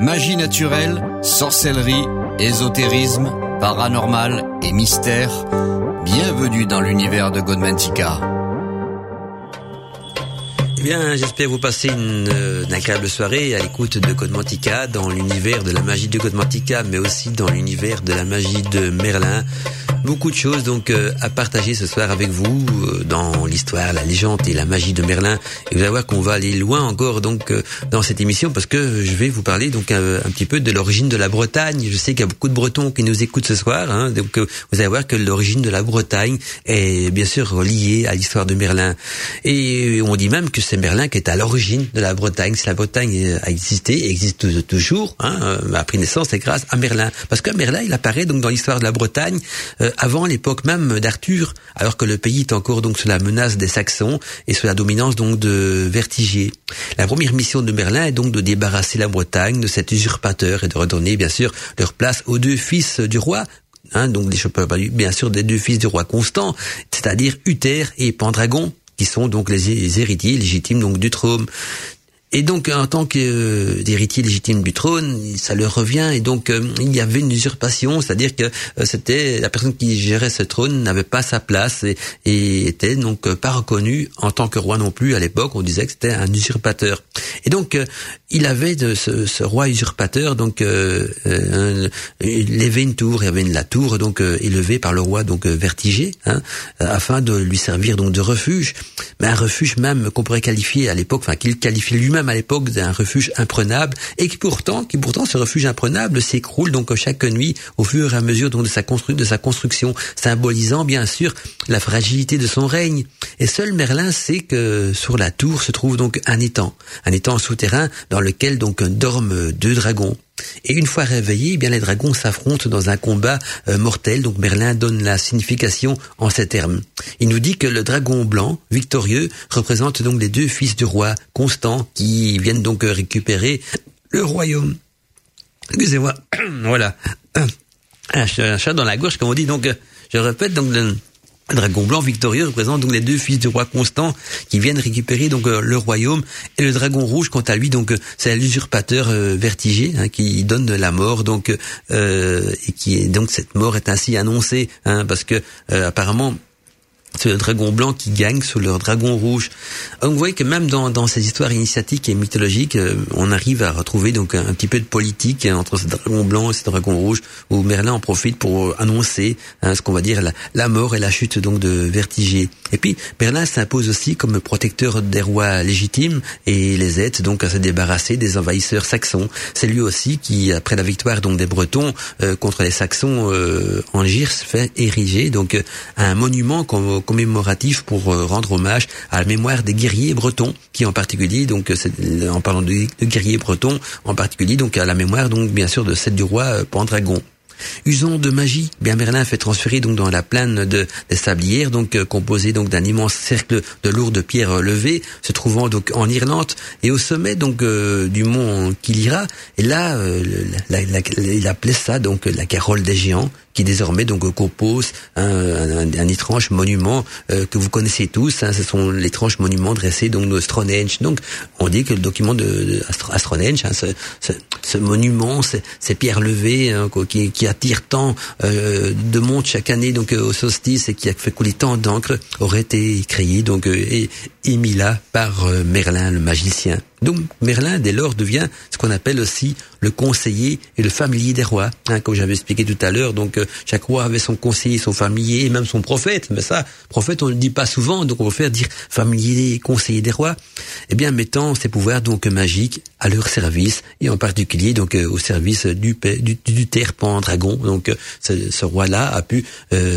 Magie naturelle, sorcellerie, ésotérisme, paranormal et mystère. Bienvenue dans l'univers de Godmantica. Bien, j'espère vous passer une, euh, une, agréable soirée à l'écoute de Godmantica, dans l'univers de la magie de Godmantica, mais aussi dans l'univers de la magie de Merlin beaucoup de choses donc euh, à partager ce soir avec vous euh, dans l'histoire, la légende et la magie de Merlin. Et vous allez voir qu'on va aller loin encore donc euh, dans cette émission parce que je vais vous parler donc un, petit peu de l'origine de la Bretagne. Je sais qu'il y a beaucoup de Bretons qui nous écoutent ce soir, hein, donc vous allez voir que l'origine de la Bretagne est bien sûr liée à l'histoire de Merlin. Et on dit même que Merlin qui est à l'origine de la Bretagne. Si la Bretagne a existé existe toujours, hein, a pris naissance, c'est grâce à Merlin. Parce que Merlin, il apparaît donc dans l'histoire de la Bretagne avant l'époque même d'Arthur, alors que le pays est encore donc sous la menace des Saxons et sous la dominance donc de Vertigier. La première mission de Merlin est donc de débarrasser la Bretagne de cet usurpateur et de redonner bien sûr leur place aux deux fils du roi, hein, donc bien sûr des deux fils du roi Constant, c'est-à-dire Uther et Pendragon, qui sont donc les héritiers légitimes donc du trône. Et donc, en tant qu'héritier légitime du trône, ça leur revient. Et donc, euh, il y avait une usurpation, c'est-à-dire que euh, c'était la personne qui gérait ce trône n'avait pas sa place et, et, était donc euh, pas reconnu en tant que roi non plus. À l'époque, on disait que c'était un usurpateur. Et donc, il avait de ce, ce, roi usurpateur donc euh, élevé une tour. Il avait une, la tour donc élevée par le roi donc Vertigé, hein, afin de lui servir donc de refuge, mais un refuge même qu'on pourrait qualifier à l'époque, enfin qu'il qualifiait lui-même même à l'époque d'un refuge imprenable et qui pourtant, qui pourtant ce refuge imprenable s'écroule donc chaque nuit au fur et à mesure donc de sa, de sa construction, symbolisant bien sûr la fragilité de son règne. Et seul Merlin sait que sur la tour se trouve donc un étang, un étang souterrain dans lequel donc dorment deux dragons. Et une fois réveillés, eh bien les dragons s'affrontent dans un combat euh, mortel. Donc Merlin donne la signification en ces termes. Il nous dit que le dragon blanc, victorieux, représente donc les deux fils du roi, Constant, qui viennent donc récupérer le royaume. Excusez-moi, [CLEARS THROAT] voilà. [CLEARS THROAT] Un chat dans la gorge, comme on dit. Donc, euh, je répète, donc dragon blanc victorieux représente donc les deux fils du roi Constant qui viennent récupérer donc euh, le royaume. Et le dragon rouge quant à lui donc euh, c'est l'usurpateur euh, vertigé hein, qui donne la mort donc et qui donc cette mort est ainsi annoncée hein, parce que apparemment le dragon blanc qui gagne sur le dragon rouge. Donc vous voyez que même dans, dans ces histoires initiatiques et mythologiques, euh, on arrive à retrouver donc un, petit peu de politique hein, entre ce dragon blanc et ce dragon rouge, où Merlin en profite pour annoncer hein, ce qu'on va dire la, mort et la chute donc de Vertigé. Et puis Merlin s'impose aussi comme protecteur des rois légitimes et les aide donc à se débarrasser des envahisseurs saxons. C'est lui aussi qui, après la victoire donc des Bretons euh, contre les Saxons euh, en Gers, fait ériger donc un monument comme commémoratif pour euh, rendre hommage à la mémoire des guerriers bretons, qui en particulier, donc euh, en parlant de, guerriers bretons, en particulier donc à la mémoire donc bien sûr de celle du roi euh, Pendragon. Usons de magie, bien Merlin fait transférer donc dans la plaine de, des Sablières, donc euh, composée donc d'un immense cercle de lourdes pierres levées, se trouvant donc en Irlande et au sommet donc du mont Kilira. Et là, il appelait ça donc la Carole des géants, qui désormais donc compose un, un, étrange monument euh, que vous connaissez tous. Hein, ce sont l'étrange monument dressé donc de Stonehenge. Donc on dit que le document de, de hein, ce, ce, ce, monument, ces, pierres levées hein, qui, qui attirent tant euh, de monde chaque année donc au solstice et qui a fait couler tant d'encre, aurait été créé donc euh, et émis là par euh, Merlin le magicien. Donc Merlin, dès lors, devient ce qu'on appelle aussi le conseiller et le familier des rois. Hein, comme j'avais expliqué tout à l'heure, donc euh, chaque roi avait son conseiller, son familier et même son prophète. Mais ça, prophète, on ne le dit pas souvent, donc on faire dire familier et conseiller des rois. Eh bien, mettant ses pouvoirs donc magiques à leur service et en particulier donc euh, au service du, du, du terpent dragon. Donc euh, ce, ce roi-là a pu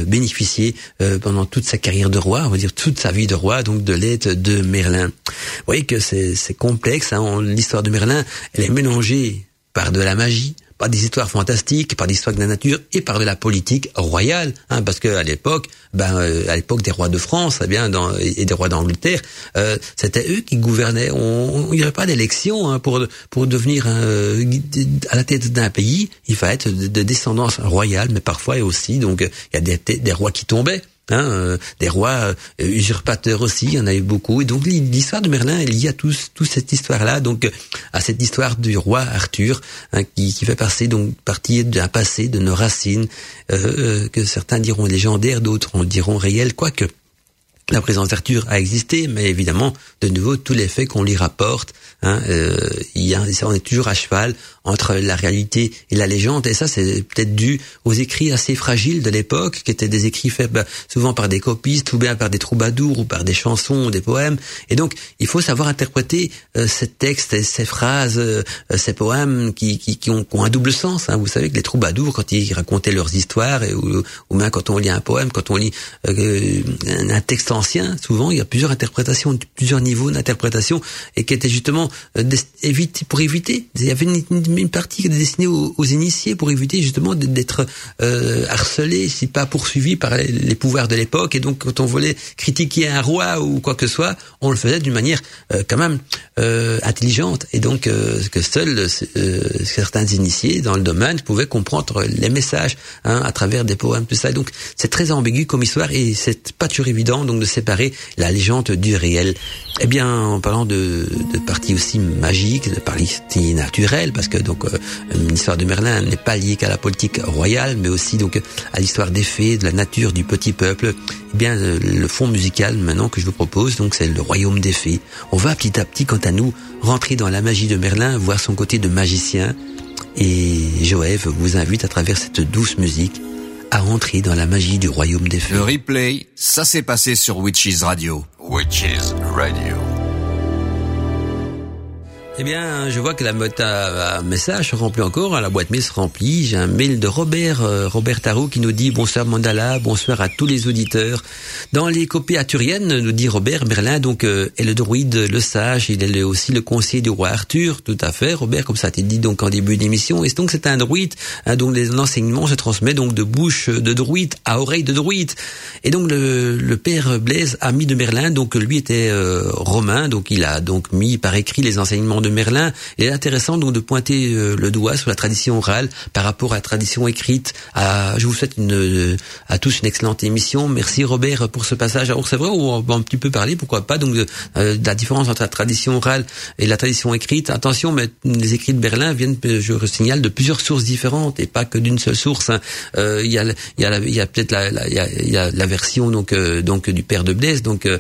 bénéficier pendant toute sa carrière de roi, on va dire toute sa vie de roi, donc de l'aide de Merlin. Vous voyez que c'est Hein. L'histoire de Merlin, elle est mélangée par de la magie, par des histoires fantastiques, par des histoires de la nature et par de la politique royale, hein, parce que à l'époque, ben euh, à l'époque des rois de France, eh et des rois d'Angleterre, euh, c'était eux qui gouvernaient. Il n'y avait pas d'élection hein, pour pour devenir euh, à la tête d'un pays. Il fallait être de, descendance royale, mais parfois aussi donc il y a des, des rois qui tombaient. Hein, euh, des rois euh, usurpateurs aussi, il y en a eu beaucoup. Et donc l'histoire de Merlin est liée à tout, cette histoire-là, donc à cette histoire du roi Arthur, hein, qui, qui, fait passer donc partie d'un passé, de nos racines, euh, que certains diront légendaires, d'autres diront réels, quoique la présence d'Arthur a existé, mais évidemment, de nouveau, tous les faits qu'on lui rapporte, hein, euh, il y a, on est toujours à cheval entre la réalité et la légende, et ça, c'est peut-être dû aux écrits assez fragiles de l'époque, qui étaient des écrits faits bah, souvent par des copistes, ou bien par des troubadours, ou par des chansons, ou des poèmes, et donc, il faut savoir interpréter euh, ces textes, ces phrases, euh, ces poèmes qui, qui, qui, ont, qui, ont, un double sens. Hein. Vous savez que les troubadours, quand ils racontaient leurs histoires, et, ou, ou même quand on lit un poème, quand on lit euh, un texte ancien, souvent il y a plusieurs interprétations, plusieurs niveaux d'interprétation, et qui étaient justement euh, pour éviter. Il y avait une, partie qui était destinée aux, initiés pour éviter justement d'être euh, harcelés, si pas poursuivis par les, pouvoirs de l'époque. Et donc quand on voulait critiquer un roi ou quoi que ce soit, on le faisait d'une manière euh, quand même euh, intelligente. Et donc que seuls certains initiés dans le domaine pouvaient comprendre les messages hein, à travers des poèmes, tout ça. Et donc c'est très ambigu comme histoire et c'est pas toujours évident donc de séparer la légende du réel. Eh bien, en parlant de, de partie magique, de partie naturelle, parce que donc euh, l'histoire de Merlin n'est pas liée qu'à la politique royale, mais aussi donc à l'histoire des fées, de la nature du petit peuple. Eh bien, le fond musical maintenant que je vous propose, donc c'est le royaume des fées. On va petit à petit, quant à nous, rentrer dans la magie de Merlin, voir son côté de magicien. Et Joëv vous invite à travers cette douce musique à entrer dans la magie du royaume des fées. Le replay, ça s'est passé sur Witches Radio. Witches Radio. Eh bien, je vois que la boîte à, message remplit encore, hein, la boîte mail se remplit. J'ai un mail de Robert, euh, Robert Tarot qui nous dit bonsoir Mandala, bonsoir à tous les auditeurs. Dans les copies arthuriennes, nous dit Robert, Merlin donc euh, est le druide, le sage, il est aussi le conseiller du roi Arthur, tout à fait, Robert, comme ça été dit donc en début d'émission. Et donc c'est un druide, hein, donc les enseignements se transmettent donc de bouche de druide à oreille de druide. Et donc le, le père Blaise, ami de Merlin, donc lui était euh, romain, donc il a donc mis par écrit les enseignements de Merlin. Il est intéressant donc de pointer le doigt sur la tradition orale par rapport à la tradition écrite. À, je vous souhaite une, à tous une excellente émission. Merci Robert pour ce passage. Alors c'est vrai, on va un petit peu parler, pourquoi pas, donc de, la différence entre la tradition orale et la tradition écrite. Attention, mais les écrits de Berlin viennent, je le signale, de plusieurs sources différentes et pas que d'une seule source. Hein. Euh, il y a, il y a, il y a peut-être la, la, il y a, la version donc euh, donc du père de Blaise, donc euh,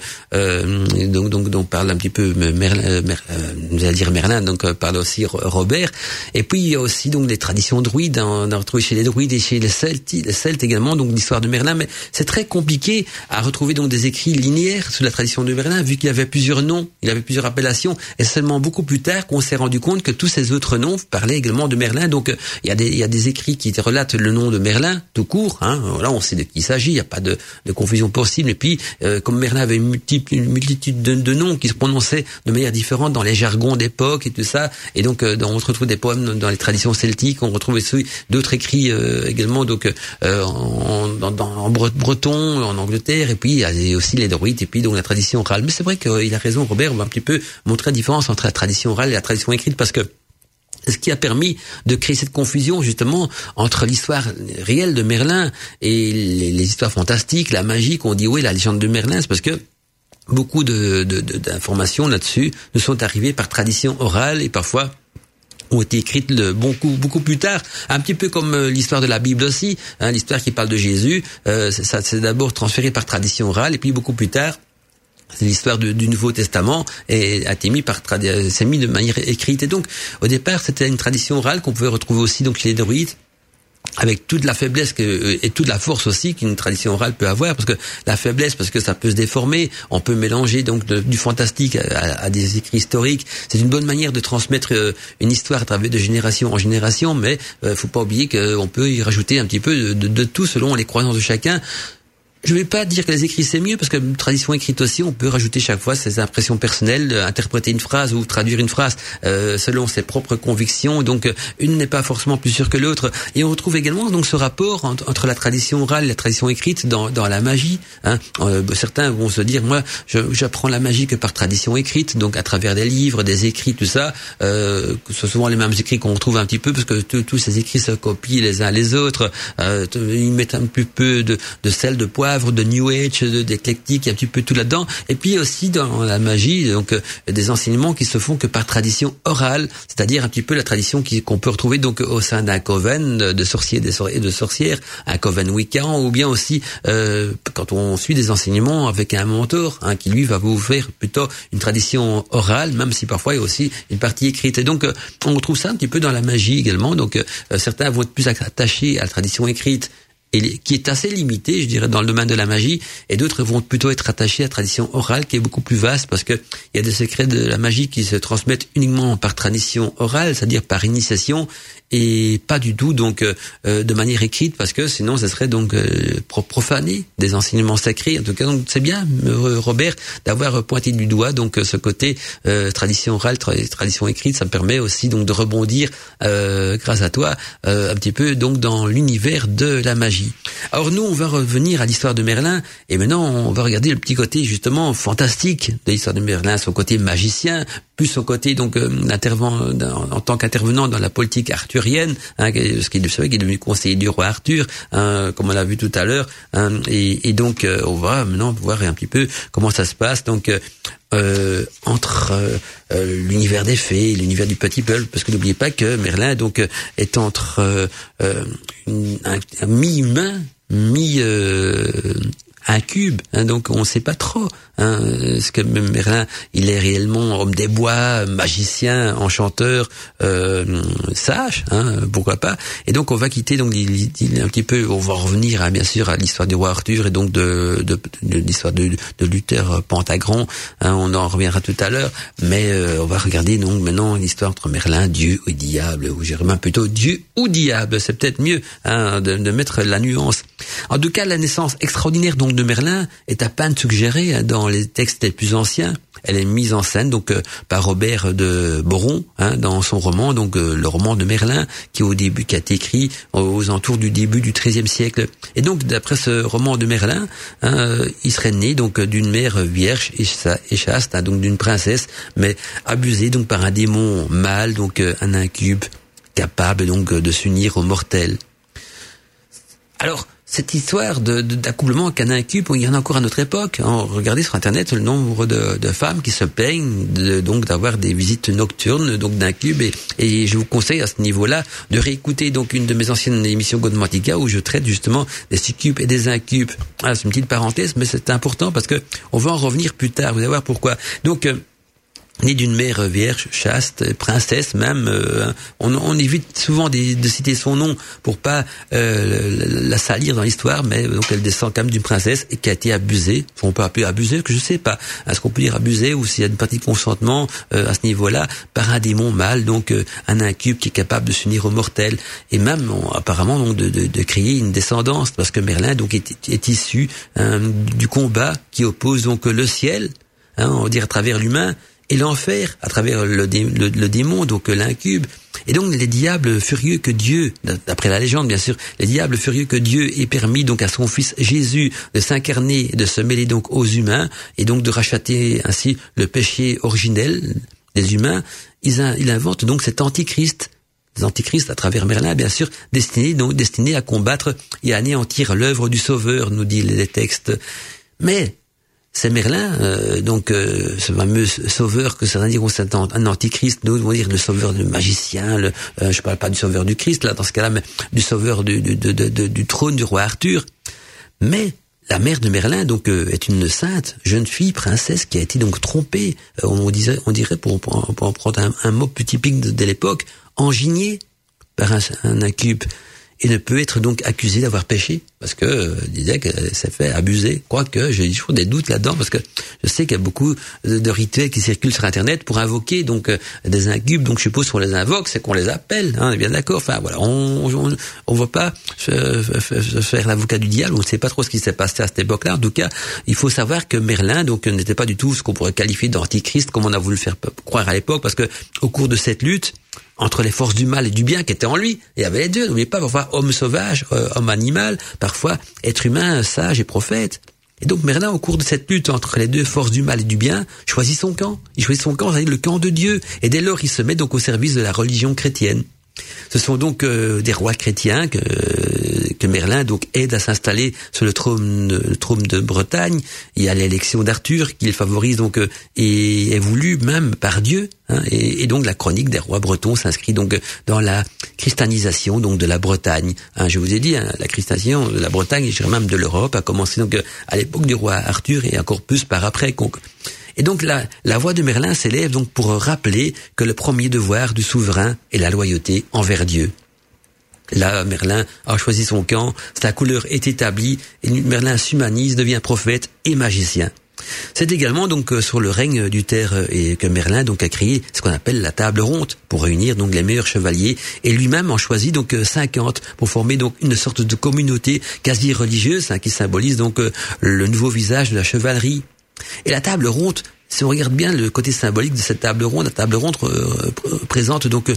donc donc dont parle un petit peu Merlin, Mer, allez Merlin, donc parle aussi Robert. Et puis il y a aussi donc des traditions druides, hein. on a retrouvé chez les druides et chez les Celtes, les Celtes également, donc l'histoire de Merlin. Mais c'est très compliqué à retrouver donc des écrits linéaires sur la tradition de Merlin, vu qu'il y avait plusieurs noms, il y avait plusieurs appellations, et seulement beaucoup plus tard qu'on s'est rendu compte que tous ces autres noms parlaient également de Merlin. Donc il y a des il y a des écrits qui relatent le nom de Merlin tout court. Hein, voilà, on sait de qui il s'agit, il n'y a pas de, de, confusion possible. Et puis euh, comme Merlin avait une, multitude de, de, noms qui se prononçaient de manière différente dans les jargons et tout ça, et donc euh, on retrouve des poèmes dans les traditions celtiques, on retrouve aussi d'autres écrits euh, également. Donc en, en, breton, en Angleterre, et puis il y a aussi les druides et puis donc la tradition orale. Mais c'est vrai qu'il a raison, Robert, on va un petit peu montrer la différence entre la tradition orale et la tradition écrite parce que ce qui a permis de créer cette confusion justement entre l'histoire réelle de Merlin et les, histoires fantastiques, la magie qu'on dit oui la légende de Merlin, c'est parce que beaucoup de, d'informations là-dessus nous sont arrivées par tradition orale et parfois ont été écrites beaucoup beaucoup plus tard, un petit peu comme euh, l'histoire de la Bible aussi, hein, l'histoire qui parle de Jésus, euh, ça c'est d'abord transféré par tradition orale et puis beaucoup plus tard l'histoire du Nouveau Testament et a été mis par c'est mis de manière écrite. Et donc au départ c'était une tradition orale qu'on pouvait retrouver aussi donc chez les druides avec toute la faiblesse que, euh, et toute la force aussi qu'une tradition orale peut avoir, parce que la faiblesse, parce que ça peut se déformer, on peut mélanger donc du fantastique à, des écrits historiques. C'est une bonne manière de transmettre euh, une histoire à travers de génération en génération, mais euh, faut pas oublier qu'on peut y rajouter un petit peu de tout selon les croyances de chacun. Je vais pas dire que les écrits c'est mieux parce que tradition écrite aussi, on peut rajouter chaque fois ses impressions personnelles, interpréter une phrase ou traduire une phrase euh, selon ses propres convictions. Donc euh, une n'est pas forcément plus sûre que l'autre. Et on retrouve également donc ce rapport entre, la tradition orale et la tradition écrite dans, dans la magie. Hein. Euh, certains vont se dire moi j'apprends la magie que par tradition écrite, donc à travers des livres, des écrits, tout ça. Euh, ce sont souvent les mêmes écrits qu'on retrouve un petit peu parce que tous ces écrits se copient les uns les autres. Euh, ils mettent un petit peu de, de sel, de de New Age, d'éclectique, un petit peu tout là-dedans. Et puis aussi dans la magie, donc euh, des enseignements qui se font que par tradition orale, c'est-à-dire un petit peu la tradition qu'on peut retrouver donc au sein d'un coven de sorciers et de sorcières, un coven wiccan, ou bien aussi euh, quand on suit des enseignements avec un mentor hein, qui lui va vous faire plutôt une tradition orale, même si parfois il y a aussi une partie écrite. Et donc euh, on retrouve ça un petit peu dans la magie également. Donc certains vont être plus attachés à la tradition écrite et qui est assez limité, je dirais, dans le domaine de la magie, et d'autres vont plutôt être attachés à la tradition orale, qui est beaucoup plus vaste, parce que il y a des secrets de la magie qui se transmettent uniquement par tradition orale, c'est-à-dire par initiation, et pas du tout donc euh, euh, de manière écrite parce que sinon ça serait donc euh, profaner des enseignements sacrés. En tout cas donc c'est bien Robert d'avoir pointé du doigt donc ce côté tradition orale tradition écrite. Ça me permet aussi donc de rebondir grâce à toi un petit peu donc dans l'univers de la magie. Alors nous on va revenir à l'histoire de Merlin et maintenant on va regarder le petit côté justement fantastique de l'histoire de Merlin son côté magicien son côté donc en tant qu'intervenant dans la politique Arthur hein, ce qui, est devenu conseiller du roi Arthur, hein, comme on l'a vu tout à l'heure. Hein, et, donc, euh, on va maintenant voir un petit peu comment ça se passe. Donc, euh, euh entre euh, l'univers des fées, l'univers du petit peuple, parce que n'oubliez pas que Merlin donc est entre un, un mi-humain, mi un cube, hein, donc on ne sait pas trop. Hein, ce que Merlin, il est réellement homme des bois, magicien, enchanteur, euh, sage, hein, pourquoi pas. Et donc on va quitter donc un petit peu, on va revenir hein, bien sûr à l'histoire du roi Arthur et donc de, de, de l'histoire de, de, Luther Pentagron. Hein, on en reviendra tout à l'heure, mais euh, on va regarder donc maintenant l'histoire entre Merlin, Dieu et diable, ou Germain plutôt Dieu ou diable. C'est peut-être mieux hein, de, de mettre la nuance. En tout cas, la naissance extraordinaire de Merlin est à peine suggérée hein, dans les textes les plus anciens. elle est mise en scène donc par Robert de Boron hein, dans son roman, donc le roman de Merlin, qui au début qui écrit aux alentours du début du XIIIe siècle. Et donc d'après ce roman de Merlin, hein, il serait né donc d'une mère vierge et chaste, donc d'une princesse, mais abusée donc par un démon mâle, donc un incube capable donc de s'unir aux mortels. Alors, cette histoire d'accouplement de, canin cube, il y en a encore à notre époque. regardez sur Internet le nombre de, femmes qui se plaignent donc d'avoir des visites nocturnes donc d'un cube. Et, je vous conseille à ce niveau-là de réécouter donc une de mes anciennes émissions Godmantica où je traite justement des succubes et des incubes. Ah, c'est une petite parenthèse, mais c'est important parce que on va en revenir plus tard. Vous allez voir pourquoi. Donc euh, ni d'une mère vierge, chaste, princesse même. Euh, on, évite souvent de, citer son nom pour pas euh, la salir dans l'histoire, mais donc elle descend quand même d'une princesse et qui a été abusée. On peut appeler abusée, que je sais pas. Est-ce qu'on peut dire abusée ou s'il y a une partie de consentement euh, à ce niveau-là? Par un démon mâle, donc un incube qui est capable de s'unir aux mortels et même apparemment donc de, de, créer une descendance parce que Merlin donc est, issu hein, du combat qui oppose donc le ciel, hein, on va dire à travers l'humain et l'enfer à travers le, démon, donc l'incube. Et donc les diables furieux que Dieu, d'après la légende bien sûr, les diables furieux que Dieu ait permis donc à son fils Jésus de s'incarner, de se mêler donc aux humains et donc de racheter ainsi le péché originel des humains, ils, inventent donc cet antichrist des antichrists à travers Merlin, bien sûr, destiné donc destiné à combattre et à anéantir l'œuvre du Sauveur, nous dit les textes. Mais c'est Merlin, euh, donc euh, ce fameux sauveur que certains diront c'est un, antichrist, nous vont dire le sauveur du magicien, le, euh, je parle pas du sauveur du Christ là dans ce cas-là, mais du sauveur du, du, du trône du roi Arthur. Mais la mère de Merlin donc est une sainte jeune fille princesse qui a été donc trompée, on disait, on dirait pour, pour prendre un, un, mot plus typique de, l'époque, engignée par un, un et ne peut être donc accusé d'avoir péché parce que euh, disait qu'elle s'est fait abuser. Quoique j'ai toujours des doutes là-dedans parce que je sais qu'il y a beaucoup de, rituels qui circulent sur Internet pour invoquer donc euh, des incubes. Donc je suppose qu'on les invoque, c'est qu'on les appelle. Hein, on bien d'accord. Enfin voilà, on on, on va pas se, faire l'avocat du diable. On ne sait pas trop ce qui s'est passé à cette époque-là. En tout cas, il faut savoir que Merlin donc n'était pas du tout ce qu'on pourrait qualifier d'antichrist comme on a voulu faire croire à l'époque parce que au cours de cette lutte entre les forces du mal et du bien qui étaient en lui. Il y avait les deux. N'oubliez pas, parfois homme sauvage, euh, homme animal, parfois être humain, sage et prophète. Et donc Merlin, au cours de cette lutte entre les deux forces du mal et du bien, choisit son camp. Il choisit son camp, c'est-à-dire le camp de Dieu. Et dès lors, il se met donc au service de la religion chrétienne. Ce sont donc euh, des rois chrétiens que, que Merlin donc aide à s'installer sur le trône, le trône de Bretagne. Il y a l'élection d'Arthur qu'il favorise donc euh, et est voulu même par Dieu. Hein, et, donc la chronique des rois bretons s'inscrit donc dans la christianisation donc de la Bretagne. Hein, je vous ai dit, hein, la christianisation de la Bretagne et même de l'Europe a commencé donc à l'époque du roi Arthur et encore plus par après. Et donc la, la voix de Merlin s'élève donc pour rappeler que le premier devoir du souverain est la loyauté envers Dieu. Là, Merlin a choisi son camp, sa couleur est établie, et Merlin s'humanise, devient prophète et magicien. C'est également donc euh, sur le règne du terre euh, et que Merlin donc a créé ce qu'on appelle la table ronde pour réunir donc les meilleurs chevaliers et lui-même en choisit donc 50 euh, pour former donc une sorte de communauté quasi religieuse hein, qui symbolise donc le nouveau visage de la chevalerie. Et la table ronde, si on regarde bien le côté symbolique de cette table ronde, la table ronde euh, présente donc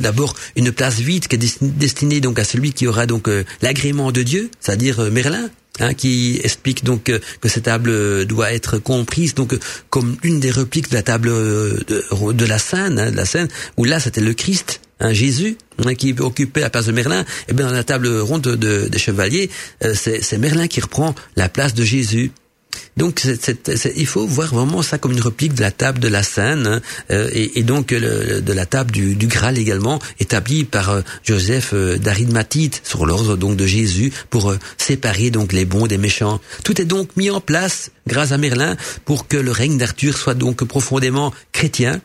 d'abord une place vide qui est destinée donc à celui qui aura donc euh, l'agrément de Dieu, c'est-à-dire euh, Merlin. Hein, qui explique donc que cette table doit être comprise donc comme une des répliques de la table de, la scène, hein, de la scène où là c'était le Christ, hein, Jésus, hein, qui occupait la place de Merlin. Et bien dans la table ronde de, des chevaliers, c'est Merlin qui reprend la place de Jésus. Donc il faut voir vraiment ça comme une réplique de la table de la Seine hein, euh, et, donc de la table du, du, Graal également établie par euh, Joseph euh, d'Arimathite sur l'ordre donc de Jésus pour séparer donc les bons des méchants. Tout est donc mis en place grâce à Merlin pour que le règne d'Arthur soit donc profondément chrétien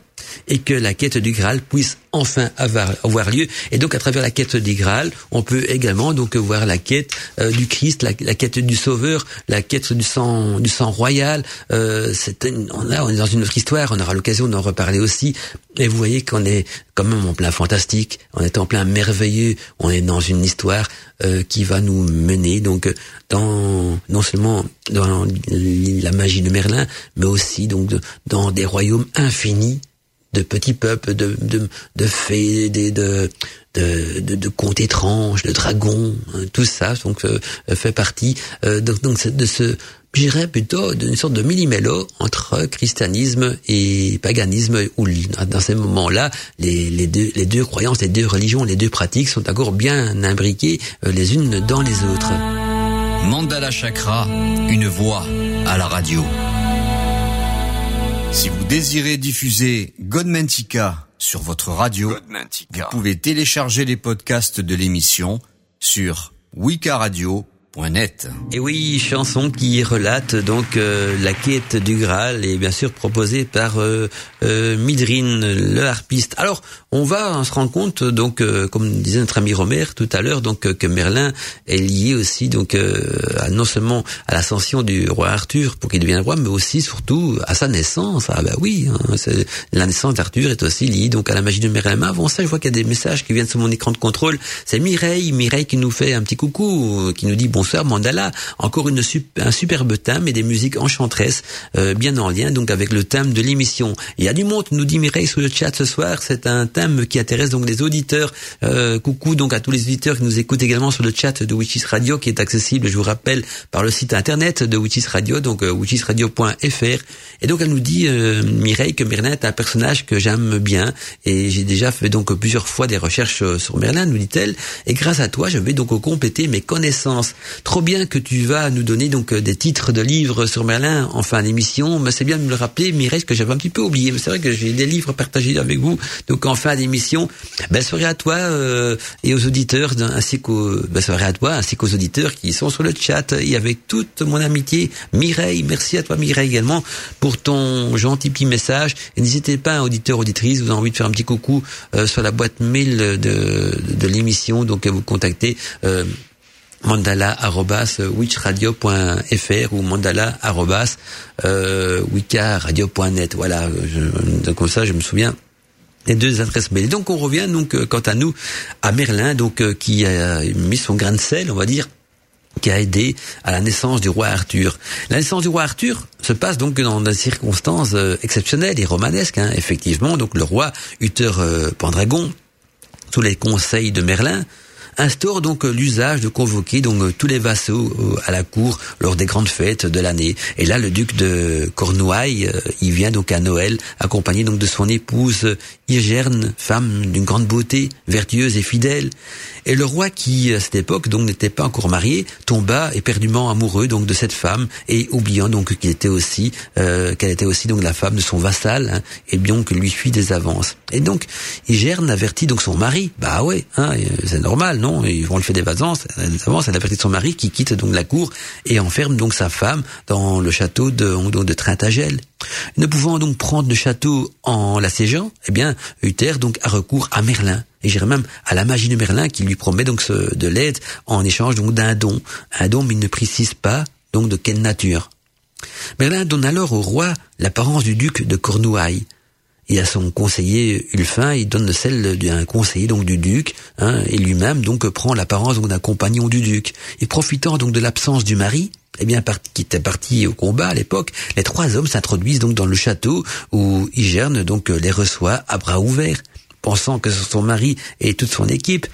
et que la quête du Graal puisse enfin avoir, lieu. Et donc à travers la quête du Graal, on peut également donc voir la quête euh, du Christ, la, quête du Sauveur, la quête du sang du sang royal. Euh, c'est on, on est dans une autre histoire. On aura l'occasion d'en reparler aussi. Et vous voyez qu'on est quand même en plein fantastique, on est en plein merveilleux, on est dans une histoire euh, qui va nous mener donc dans non seulement dans la magie de Merlin, mais aussi donc dans des royaumes infinis de petits peuples, de, de, de fées, de, de, de, de, contes étranges, de dragons, hein, tout ça donc euh, fait partie euh, donc, donc de ce j'irais plutôt d'une sorte de millimélo entre christianisme et paganisme où dans ces moments-là les, les, deux, les deux croyances, les deux religions, les deux pratiques sont encore bien imbriquées euh, les unes dans les autres. Mandala Chakra, une voix à la radio. Si vous désirez diffuser Godmantica sur votre radio, vous pouvez télécharger les podcasts de l'émission sur wikaradio.com et oui, chanson qui relate donc euh, la quête du Graal et bien sûr proposée par euh, euh, Midrine, le harpiste. Alors, on va se rendre compte donc, comme disait notre ami Romer tout à l'heure, donc que Merlin est lié aussi donc non seulement à l'ascension du roi Arthur pour qu'il devienne roi, mais aussi surtout à sa naissance. Ah bah oui, hein, la naissance d'Arthur est aussi liée donc à la magie de Merlin. Mais avant ça, je vois qu'il y a des messages qui viennent sur mon écran de contrôle. C'est Mireille, Mireille qui nous fait un petit coucou, qui nous dit bon bonsoir Mandala. Encore un superbe thème et des musiques enchanteresses, euh, bien en lien donc avec le thème de l'émission. Il y a du monde, nous dit Mireille sur le chat ce soir. C'est un thème qui intéresse donc les auditeurs. Euh, coucou donc à tous les auditeurs qui nous écoutent également sur le chat de Witches Radio qui est accessible, je vous rappelle, par le site internet de Witches Radio, donc euh, witchesradio.fr. Et donc elle nous dit Mireille que Merlin est un personnage que j'aime bien et j'ai déjà fait donc plusieurs fois des recherches sur Merlin, nous dit-elle. Et grâce à toi, je vais donc compléter mes connaissances. Trop bien que tu vas nous donner donc euh, des titres de livres sur Merlin en fin d'émission. Mais c'est bien de me le rappeler, Mireille, que j'avais un petit peu oublié. Mais c'est vrai que j'ai des livres partagés avec vous. Donc en fin d'émission, belle soirée à toi euh, et aux auditeurs, ainsi qu'aux belle soirée à toi ainsi qu'aux auditeurs qui sont sur le chat et avec toute mon amitié. Mireille, merci à toi Mireille également pour ton gentil petit message. Et n'hésitez pas, auditeur, auditrice, vous avez envie de faire un petit coucou euh, sur la boîte mail de, de l'émission, donc vous contacter mandala@witchradio.fr ou mandala@wikaradio.net. Voilà, je, comme ça je me souviens les deux adresses mail. Donc on revient donc euh, quant à nous à Merlin donc euh, qui a mis son grain de sel, on va dire qui a aidé à la naissance du roi Arthur. La naissance du roi Arthur se passe donc dans des circonstances euh, exceptionnelles et romanesques. Hein. Effectivement, donc le roi Uther Pendragon, sous les conseils de Merlin, instaure donc l'usage de convoquer donc tous les vassaux euh, à la cour lors des grandes fêtes de l'année. Et là, le duc de Cornouailles, euh, il vient donc à Noël, accompagné donc de son épouse Irgerne, femme d'une grande beauté, vertueuse et fidèle. Et le roi qui, à cette époque, donc n'était pas encore marié, tomba éperdument amoureux donc de cette femme et oubliant donc qu'il était aussi, euh, qu'elle était aussi donc la femme de son vassal, hein, et bien que lui fuit des avances. Et donc, Igerne avertit donc son mari, bah ouais, hein, c'est normal, non? Ils vont lui faire des avances, des avances, elle avertit son mari qui quitte donc la cour et enferme donc sa femme dans le château de, donc de Trintagel. Ne pouvant donc prendre le château en l'assiégeant, eh bien, Uther donc a recours à Merlin et j'irais même à la magie de Merlin qui lui promet donc de l'aide en échange donc d'un don, un don mais il ne précise pas donc de quelle nature. Merlin donne alors au roi l'apparence du duc de Cornouailles et à son conseiller Ulfin, il donne celle d'un conseiller donc du duc, hein, et lui-même donc prend l'apparence d'un compagnon du duc. Et profitant donc de l'absence du mari, eh bien, qui était parti au combat à l'époque, les trois hommes s'introduisent donc dans le château où Igerne donc les reçoit à bras ouverts pensant que son mari et toute son équipe.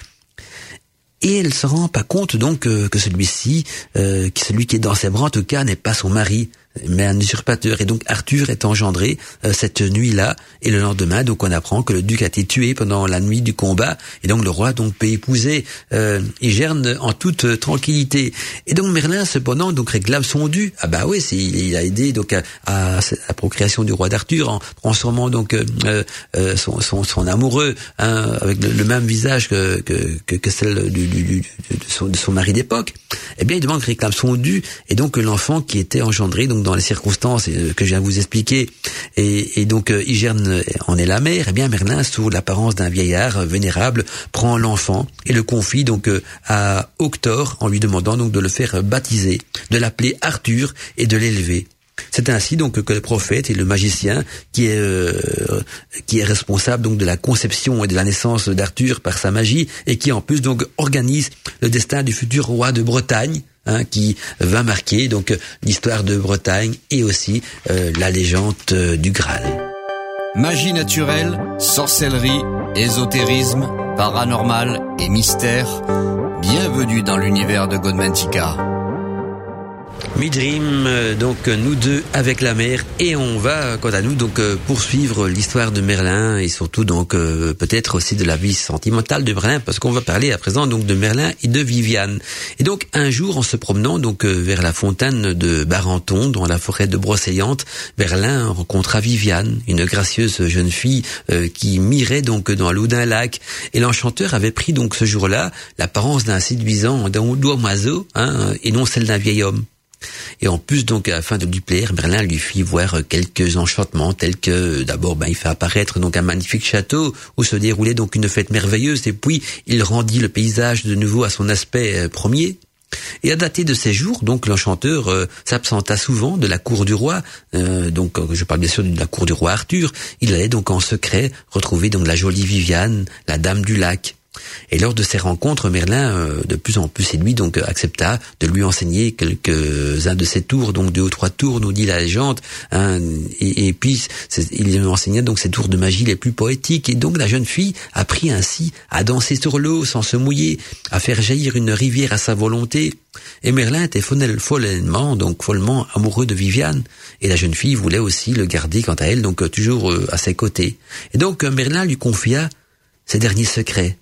Et elle se rend pas compte donc euh, que celui-ci, euh, celui qui est dans ses bras en tout cas, n'est pas son mari mais un usurpateur. Et donc Arthur est engendré euh, cette nuit-là, et le lendemain, donc on apprend que le duc a été tué pendant la nuit du combat, et donc le roi donc peut épouser euh, Igerne en toute euh, tranquillité. Et donc Merlin cependant donc réclame son dû. Ah bah oui, il a aidé donc à, la procréation du roi d'Arthur en transformant donc euh, son, son, amoureux hein, avec le, même visage que, celle du, de son mari d'époque. Eh bien, il demande réclame son dû, et donc l'enfant qui était engendré donc dans les circonstances euh, que je viens de vous expliquer, et, donc euh, en est la mère, eh bien Merlin, sous l'apparence d'un vieillard vénérable, prend l'enfant et le confie donc à Octor en lui demandant donc de le faire baptiser, de l'appeler Arthur et de l'élever. C'est ainsi donc que le prophète et le magicien qui est euh, qui est responsable donc de la conception et de la naissance d'Arthur par sa magie et qui en plus donc organise le destin du futur roi de Bretagne. Hein, qui va marquer donc l'histoire de Bretagne et aussi euh, la légende euh, du Graal. Magie naturelle, sorcellerie, ésotérisme, paranormal et mystère. Bienvenue dans l'univers de Godmantica. Midrim, euh, donc nous deux avec la mer et on va quant à nous donc euh, poursuivre l'histoire de Merlin et surtout donc euh, peut-être aussi de la vie sentimentale de Merlin parce qu'on va parler à présent donc de Merlin et de Viviane. Et donc un jour en se promenant donc vers la fontaine de Barenton dans la forêt de Brocéliande, Merlin rencontra Viviane, une gracieuse jeune fille qui mirait donc dans l'eau d'un lac et l'enchanteur avait pris donc ce jour-là l'apparence d'un séduisant d'un oiseau hein, et non celle d'un vieil homme. Et en plus, donc, afin de lui plaire, Merlin lui fit voir quelques enchantements, tels que, d'abord, ben, il fait apparaître donc un magnifique château où se déroulait donc une fête merveilleuse, et puis il rendit le paysage de nouveau à son aspect euh, premier. Et à dater de ces jours, donc l'enchanteur euh, s'absenta souvent de la cour du roi. Euh, donc je parle bien sûr de la cour du roi Arthur. Il allait donc en secret retrouver donc la jolie Viviane, la dame du lac. Et lors de ces rencontres, Merlin, euh, de plus en plus séduit, donc accepta de lui enseigner quelques-uns de ses tours, donc deux ou trois tours, nous dit la légende. Hein, et, puis, il lui enseignait donc ses tours de magie les plus poétiques. Et donc la jeune fille apprit ainsi à danser sur l'eau sans se mouiller, à faire jaillir une rivière à sa volonté. Et Merlin était follement, donc follement amoureux de Viviane. Et la jeune fille voulait aussi le garder quant à elle, donc toujours euh, à ses côtés. Et donc Merlin lui confia ses derniers secrets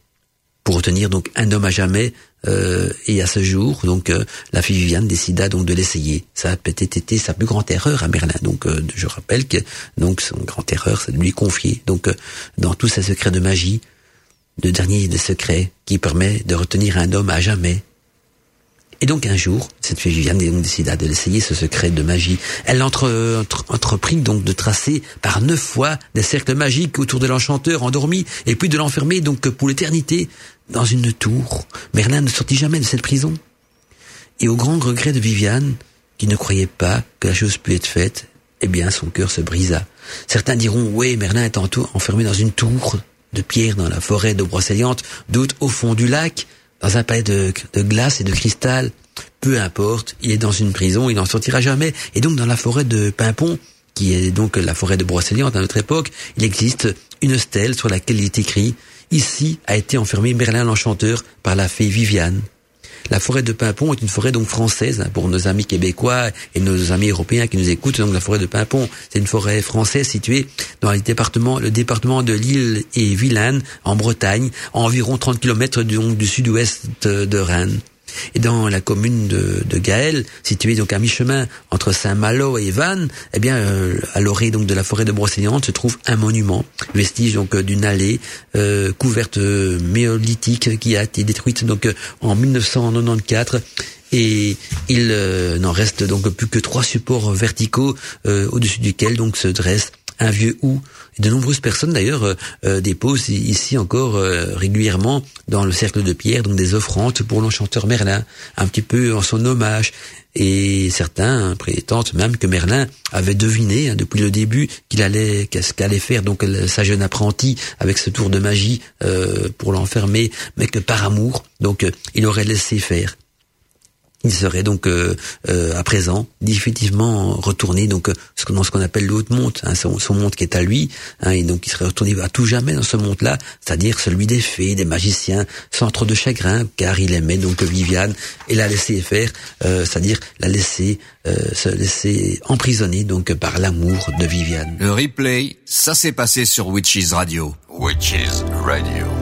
pour retenir donc un homme à jamais. Euh, et à ce jour, donc euh, la fille Viviane décida donc de l'essayer. Ça a peut-être été sa plus grande erreur à Merlin. Donc euh, je rappelle que donc son grande erreur, c'est de lui confier donc dans tous ses secrets de magie, le dernier des secrets qui permet de retenir un homme à jamais. Et donc un jour, cette fille Viviane décida de l'essayer ce secret de magie. Elle entre, entreprit donc de tracer par neuf fois des cercles magiques autour de l'enchanteur endormi et puis de l'enfermer donc pour l'éternité dans une tour. Merlin ne sortit jamais de cette prison. Et au grand regret de Viviane, qui ne croyait pas que la chose pût être faite, eh bien son cœur se brisa. Certains diront, oui, Merlin est enfermé dans une tour de pierre dans la forêt de Brocéliande, d'autres au fond du lac, dans un palais de, glace et de cristal. Peu importe, il est dans une prison, il n'en sortira jamais. Et donc dans la forêt de Pimpon, qui est donc la forêt de Brocéliande à notre époque, il existe une stèle sur laquelle il est écrit Ici a été enfermé Merlin l'Enchanteur par la fée Viviane. La forêt de Pimpon est une forêt donc française hein, pour nos amis québécois et nos amis européens qui nous écoutent. Donc la forêt de Pimpon, c'est une forêt française située dans le département, le département de l'île et Vilaine en Bretagne, à environ 30 km du sud-ouest de Rennes. Et dans la commune de, de Gaël, située donc à mi-chemin entre Saint-Malo et Vannes, eh bien, euh, à l'orée donc de la forêt de Brocéliande se trouve un monument, vestige donc d'une allée euh, couverte euh, méolithique qui a été détruite donc en 1994 et il n'en reste donc plus que trois supports verticaux au-dessus duquel donc se dresse un vieux ou. De nombreuses personnes d'ailleurs euh, euh, déposent ici encore euh, régulièrement dans le cercle de pierre donc des offrandes pour l'enchanteur Merlin, un petit peu en son hommage. Et certains prétendent même que Merlin avait deviné hein, depuis le début qu'il allait qu'est-ce qu'allait faire donc sa jeune apprentie avec ce tour de magie pour l'enfermer, mais que par amour donc il aurait laissé faire il serait donc euh, euh, à présent définitivement retourné donc euh, dans ce qu'on appelle le haute monte, hein, son, son, monde qui est à lui, hein, et donc il serait retourné à tout jamais dans ce monde-là, c'est-à-dire celui des fées, des magiciens, sans trop de chagrin, car il aimait donc Viviane et la laisser faire, c'est-à-dire la laisser se laisser emprisonner donc par l'amour de Viviane. Le replay, ça s'est passé sur Witches Radio. Witches Radio.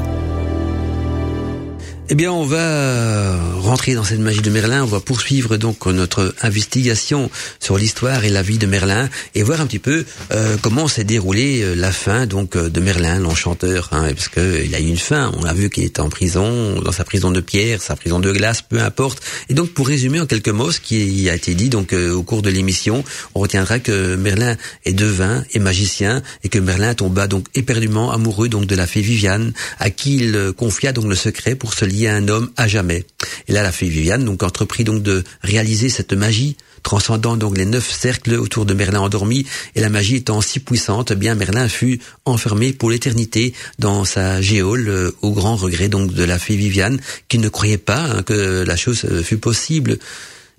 Eh bien, on va rentrer dans cette magie de Merlin. On va poursuivre donc notre investigation sur l'histoire et la vie de Merlin et voir un petit peu euh, comment s'est déroulée euh, la fin donc euh, de Merlin, l'enchanteur. Hein, parce que il a eu une fin. On a vu qu'il était en prison, dans sa prison de pierre, sa prison de glace, peu importe. Et donc, pour résumer en quelques mots ce qui a été dit donc au cours de l'émission, on retiendra que Merlin est devin et magicien et que Merlin tomba donc éperdument amoureux donc de la fée Viviane, à qui il confia donc le secret pour se lier un homme à jamais. Et là, la fée Viviane donc entreprit donc de réaliser cette magie, transcendant donc les neuf cercles autour de Merlin endormi. Et la magie étant si puissante, eh bien Merlin fut enfermé pour l'éternité dans sa géole, euh, au grand regret donc de la fée Viviane, qui ne croyait pas hein, que la chose euh, fût possible.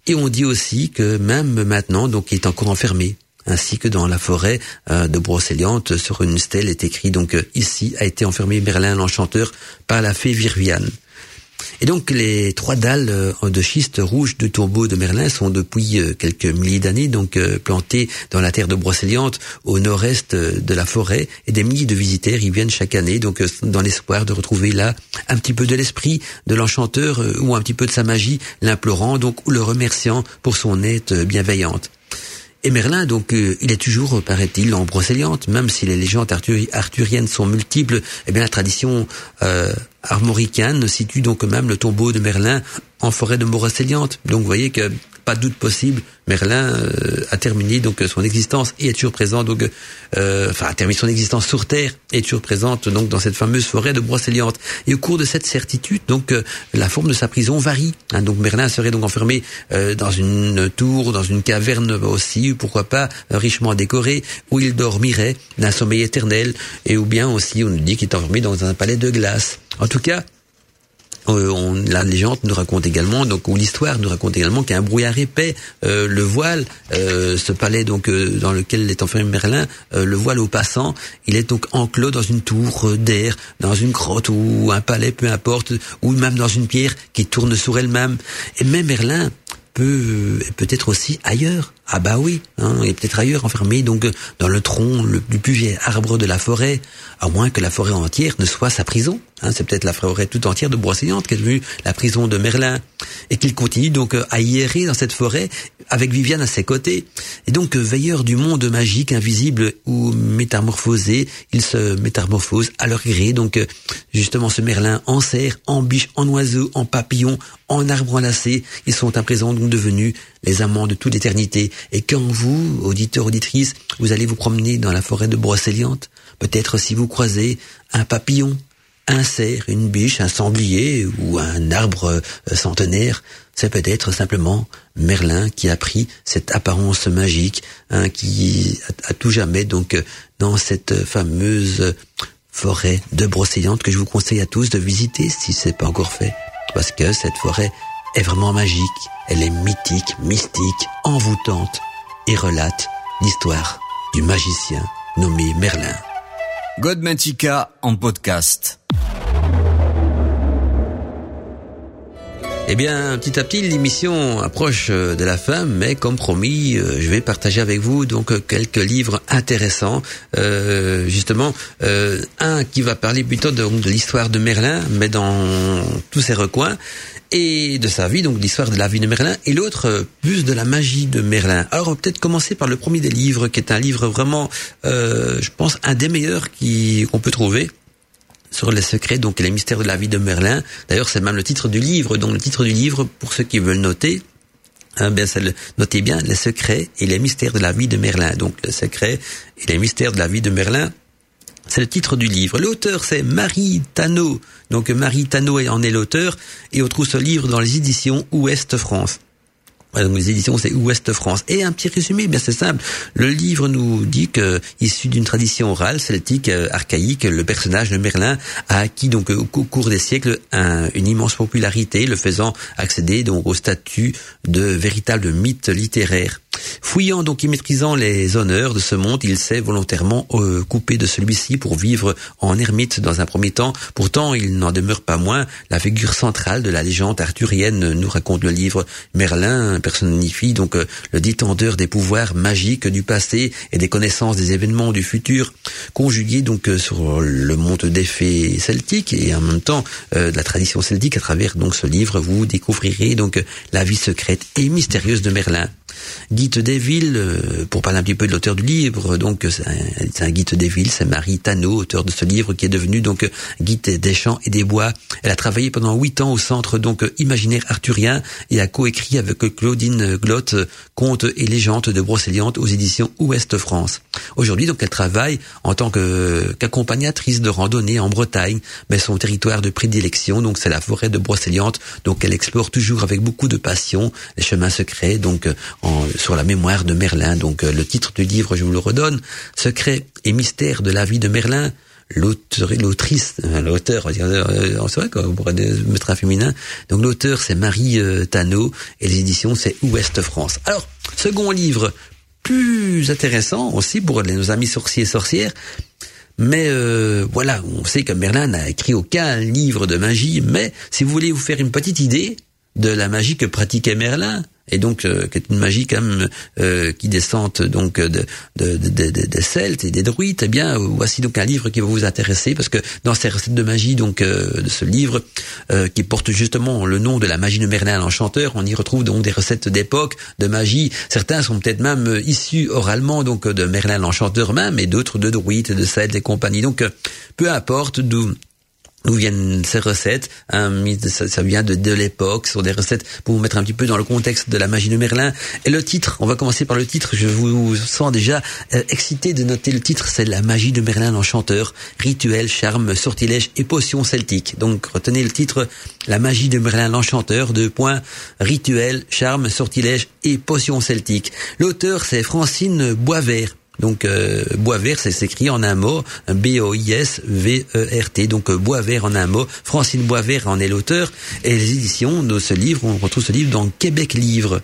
Et on dit aussi que même maintenant, donc, il est encore enfermé ainsi que dans la forêt euh, de Brocéliande, sur une stèle est écrit donc ici a été enfermé Merlin l'enchanteur par la fée Viviane. Et donc les trois dalles euh, de schiste rouge de tombeau de Merlin sont depuis euh, quelques milliers d'années donc euh, plantées dans la terre de Brocéliande au nord-est de la forêt et des milliers de visiteurs y viennent chaque année donc dans l'espoir de retrouver là un petit peu de l'esprit de l'enchanteur ou un petit peu de sa magie l'implorant donc ou le remerciant pour son aide bienveillante. Et Merlin, donc, il est toujours, paraît-il, en Brocéliande, même si les légendes arthuriennes sont multiples. Eh bien, la tradition armoricaine situe donc même le tombeau de Merlin en forêt de Moracéliante. Donc vous voyez que pas de doute possible, Merlin euh, a terminé donc son existence et est toujours présent donc euh, enfin a terminé son existence sur terre et est toujours présente donc dans cette fameuse forêt de Brocéliande. Et au cours de cette certitude donc euh, la forme de sa prison varie. Hein. donc Merlin serait donc enfermé dans une tour, dans une caverne aussi, pourquoi pas richement décorée, où il dormirait d'un sommeil éternel et ou bien aussi on nous dit qu'il est enfermé dans un palais de glace. En tout cas, euh, on, la légende nous raconte également, donc ou l'histoire nous raconte également qu'un brouillard épais euh, le voile, euh, ce palais donc dans lequel est enfermé Merlin, le voile au passant. Il est donc enclos dans une tour d'air, dans une grotte ou un palais, peu importe, ou même dans une pierre qui tourne sur elle-même. Et même Merlin peut peut-être aussi ailleurs. Ah bah oui, hein, il est peut-être ailleurs, enfermé donc dans le tronc le, plus vieux arbre de la forêt, à moins que la forêt entière ne soit sa prison. Hein, c'est peut-être la forêt tout entière de Brocéliande qui est devenue la prison de Merlin, et qu'il continue donc à y errer dans cette forêt avec Viviane à ses côtés. Et donc veilleur du monde magique, invisible ou métamorphosé, il se métamorphose à leur gré. Donc justement ce Merlin en cerf, en biche, en oiseau, en papillon, en arbre enlacé, ils sont à présent donc devenus les amants de toute éternité. Et quand vous, auditeurs, auditrices, vous allez vous promener dans la forêt de Brocéliande, peut-être si vous croisez un papillon, un cerf, une biche, un sanglier ou un arbre euh, centenaire, c'est peut-être simplement Merlin qui a pris cette apparence magique, hein, qui a, tout jamais donc euh, dans cette fameuse forêt de Brocéliande que je vous conseille à tous de visiter si c'est pas encore fait, parce que cette forêt est vraiment magique, elle est mythique, mystique, envoûtante et relate l'histoire du magicien nommé Merlin. Godmantica en podcast. Eh bien, petit à petit, l'émission approche euh, de la fin, mais comme promis, euh, je vais partager avec vous donc euh, quelques livres intéressants. justement, un qui va parler plutôt de, de l'histoire de Merlin, mais dans tous ses recoins, et de sa vie, donc l'histoire de la vie de Merlin, et l'autre plus de la magie de Merlin. Alors, on va peut-être commencer par le premier des livres, qui est un livre vraiment, je pense, un des meilleurs qu'on peut trouver sur les secrets, donc les mystères de la vie de Merlin. D'ailleurs, c'est même le titre du livre. Donc, le titre du livre, pour ceux qui veulent noter, hein, bien, le, notez bien les secrets et les mystères de la vie de Merlin. Donc, les secrets et les mystères de la vie de Merlin. C'est le titre du livre. L'auteur, c'est Marie Tano. Donc, Marie Tano en est l'auteur et on trouve ce livre dans les éditions Ouest France. Donc les éditions c'est Ouest France. Et un petit résumé, bien c'est simple. Le livre nous dit que, issu d'une tradition orale celtique euh, archaïque, le personnage de Merlin a acquis donc au cours des siècles une immense popularité, le faisant accéder donc au statut de véritable mythe littéraire. Fouillant donc et maîtrisant les honneurs de ce monde, il s'est volontairement euh, coupé de celui-ci pour vivre en ermite dans un premier temps. Pourtant, il n'en demeure pas moins la figure centrale de la légende arthurienne, nous raconte le livre. Merlin personnifie donc euh, le détendeur des pouvoirs magiques du passé et des connaissances des événements du futur, conjugué donc euh, sur le monde des fées celtiques et en même temps de la tradition celtique à travers donc ce livre, vous découvrirez donc la vie secrète et mystérieuse de Merlin. Guy Deville, euh, pour parler un petit peu de l'auteur du livre, donc c'est un, Guy Deville, c'est Marie Tano, auteur de ce livre, qui est devenu donc Guy des champs et des bois. Elle a travaillé pendant huit ans au centre donc imaginaire arthurien et a coécrit avec Claudine Glotte Contes et légendes de Brocéliande aux éditions Ouest France. Aujourd'hui donc elle travaille en tant qu'accompagnatrice de randonnée en Bretagne, mais son territoire de prédilection donc c'est la forêt de Brocéliande, donc elle explore toujours avec beaucoup de passion les chemins secrets donc sur la mémoire de Merlin. Donc euh, le titre du livre, je vous le redonne, Secret et mystère de la vie de Merlin. L'auteur, l'autrice, euh, l'auteur, euh, c'est vrai qu'on pourrait mettre un féminin. Donc l'auteur c'est Marie Tano et les éditions c'est Ouest France. Alors second livre plus intéressant aussi pour nos amis sorciers et sorcières. Mais voilà, on sait que Merlin n'a écrit aucun livre de magie, mais si vous voulez vous faire une petite idée de la magie que pratiquait Merlin, et donc euh, qui est une magie quand même euh, qui descend donc de, de, de, des Celtes et des druides, eh bien voici donc un livre qui va vous intéresser parce que dans ces recettes de magie donc euh, de ce livre qui porte justement le nom de la magie de Merlin l'enchanteur, on y retrouve donc des recettes d'époque de magie. Certains sont peut-être même issus oralement donc de Merlin l'enchanteur même, et d'autres de druides, de Celtes et compagnie. Donc peu importe d'où D'où viennent ces recettes hein, ça, vient de, l'époque, ce sont des recettes pour vous mettre un petit peu dans le contexte de la magie de Merlin. Et le titre, on va commencer par le titre, je vous sens déjà euh, excité de noter le titre, c'est la magie de Merlin l'enchanteur, rituel, charme, sortilège et potion celtique. Donc retenez le titre, la magie de Merlin l'enchanteur, deux points, rituel, charme, sortilège et potion celtique. L'auteur c'est Francine Boisvert. Donc euh, bois c'est s'écrit en un mot, B-O-I-S-V-E-R-T. Donc euh, bois vert en un mot. Francine Boisvert en est l'auteur. Et les éditions de ce livre, on retrouve ce livre dans Québec Livre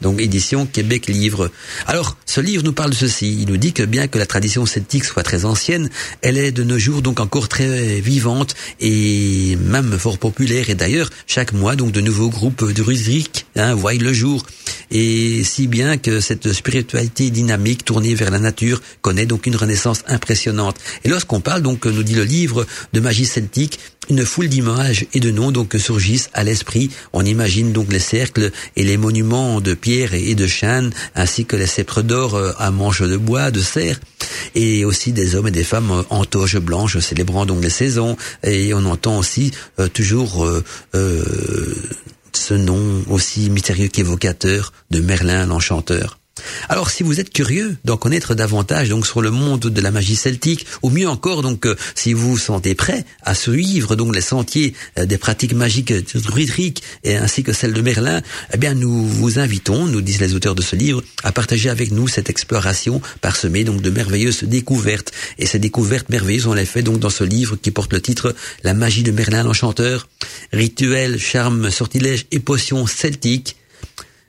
donc édition Québec Livre. Alors, ce livre nous parle de ceci. Il nous dit que bien que la tradition celtique soit très ancienne, elle est de nos jours donc encore très vivante et même fort populaire. Et d'ailleurs, chaque mois, donc de nouveaux groupes de rusiques hein, voient le jour. Et si bien que cette spiritualité dynamique tournée vers la nature connaît donc une renaissance impressionnante. Et lorsqu'on parle donc, nous dit le livre, de magie celtique, une foule d'images et de noms donc surgissent à l'esprit. On imagine donc les cercles et les monuments de pierre et de chêne, ainsi que les sceptres d'or euh, à manches de bois, de cerf, et aussi des hommes et des femmes en toge blanche célébrant donc les saisons. Et on entend aussi euh, toujours euh, ce nom aussi mystérieux qu'évocateur de Merlin l'enchanteur. Alors, si vous êtes curieux d'en connaître davantage donc sur le monde de la magie celtique, ou mieux encore donc euh, si vous vous sentez prêt à suivre donc les sentiers euh, des pratiques magiques druidiques et ainsi que celles de Merlin, eh bien nous vous invitons, nous disent les auteurs de ce livre, à partager avec nous cette exploration parsemée donc de merveilleuses découvertes. Et ces découvertes merveilleuses, on les fait donc dans ce livre qui porte le titre La magie de Merlin l'enchanteur, rituel, charme, sortilège et potions celtiques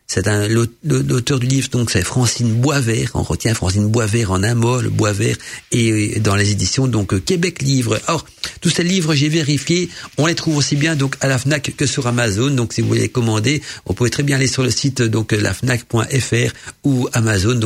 c'est un l'auteur du livre, donc c'est Francine Boisvert. On retient Francine Boisvert en un mot, le Boisvert, et dans les éditions donc Québec Livre. Or, tous ces livres, j'ai vérifié, on les trouve aussi bien donc à la Fnac que sur Amazon. Donc, si vous voulez les commander, vous pouvez très bien aller sur le site donc lafnac.fr ou Amazon.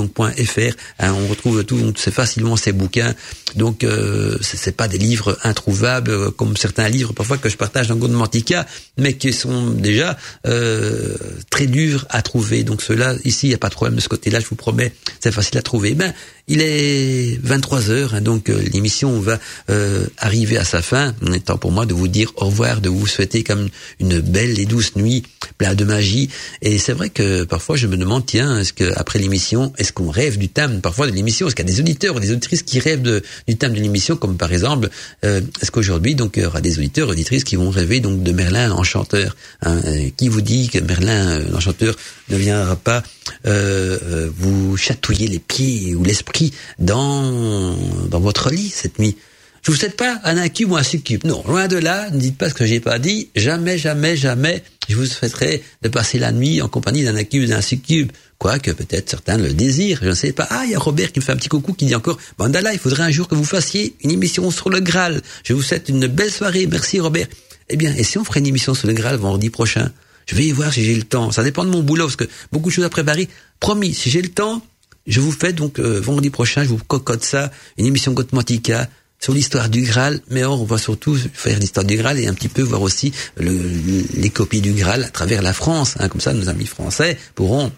Hein, on retrouve tout, c'est facilement ces bouquins. Donc, euh, c'est pas des livres introuvables euh, comme certains livres parfois que je partage dans Mantica, mais qui sont déjà euh, très durs à trouver donc cela, ici, il n'y a pas de problème de ce côté-là, je vous promets, c'est facile à trouver. Ben, il est 23 heures, hein, donc euh, l'émission va euh, arriver à sa fin. Il est temps pour moi de vous dire au revoir, de vous souhaiter comme une belle et douce nuit, pleine de magie. Et c'est vrai que parfois je me demande, tiens, est-ce que après l'émission, est-ce qu'on rêve du thème parfois de l'émission? Est-ce qu'il y a des auditeurs ou des auditrices qui rêvent du thème de l'émission, comme par exemple, euh, est-ce qu'aujourd'hui donc il y aura des auditeurs, auditrices qui vont rêver donc de Merlin l'enchanteur hein, Qui vous dit que Merlin l'enchanteur ne viendra pas vous chatouiller les pieds ou l'esprit dans, dans votre lit cette nuit. Je vous souhaite pas un incube ou un succube. Non, loin de là, ne dites pas ce que j'ai pas dit. Jamais, jamais, jamais, je vous souhaiterais de passer la nuit en compagnie d'un incube ou d'un succube. Quoique peut-être certains le désirent, je ne sais pas. Ah, il y a Robert qui me fait un petit coucou qui dit encore, Bandala, il faudrait un jour que vous fassiez une émission sur le Graal. Je vous souhaite une belle soirée. Merci Robert. Eh bien, et si on ferait une émission sur le Graal vendredi prochain? Je vais voir si j'ai le temps. Ça dépend de mon boulot parce que beaucoup de choses à préparer. Promis, si j'ai le temps, je vous fais donc euh, vendredi prochain, je vous cocotte ça, une émission Gotmantica sur l'histoire du Graal, mais on va surtout faire l'histoire du Graal et un petit peu voir aussi les copies du Graal à travers la France. Hein. comme ça, nos amis français pourront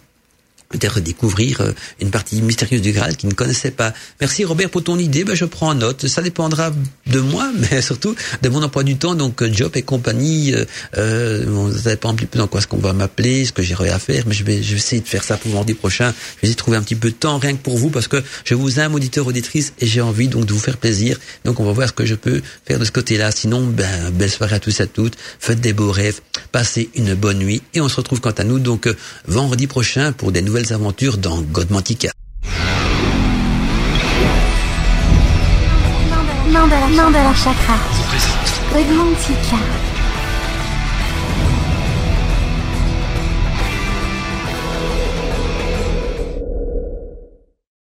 peut-être découvrir euh, une partie mystérieuse du Graal qu'ils ne connaissaient pas. Merci Robert pour ton idée, ben, je prends en note. Ça dépendra de moi, [LAUGHS] mais surtout de mon emploi du temps, donc euh, job et compagnie. Euh, euh, ça dépend un petit peu dans quoi ce qu'on va m'appeler, ce que j'aurai à faire, mais je vais, je vais essayer de faire ça pour vendredi prochain. Je vais essayer de trouver un petit peu de temps rien que pour vous, parce que je vous aime, auditeur, auditrice, et j'ai envie donc de vous faire plaisir. Donc on va voir ce que je peux faire de ce côté-là. Sinon, ben, belle soirée à tous et à toutes. Faites des beaux rêves, passez une bonne nuit, et on se retrouve quant à nous donc vendredi prochain pour des nouvelles aventures dans Godmantica. Mandala Chakra. Godmantica.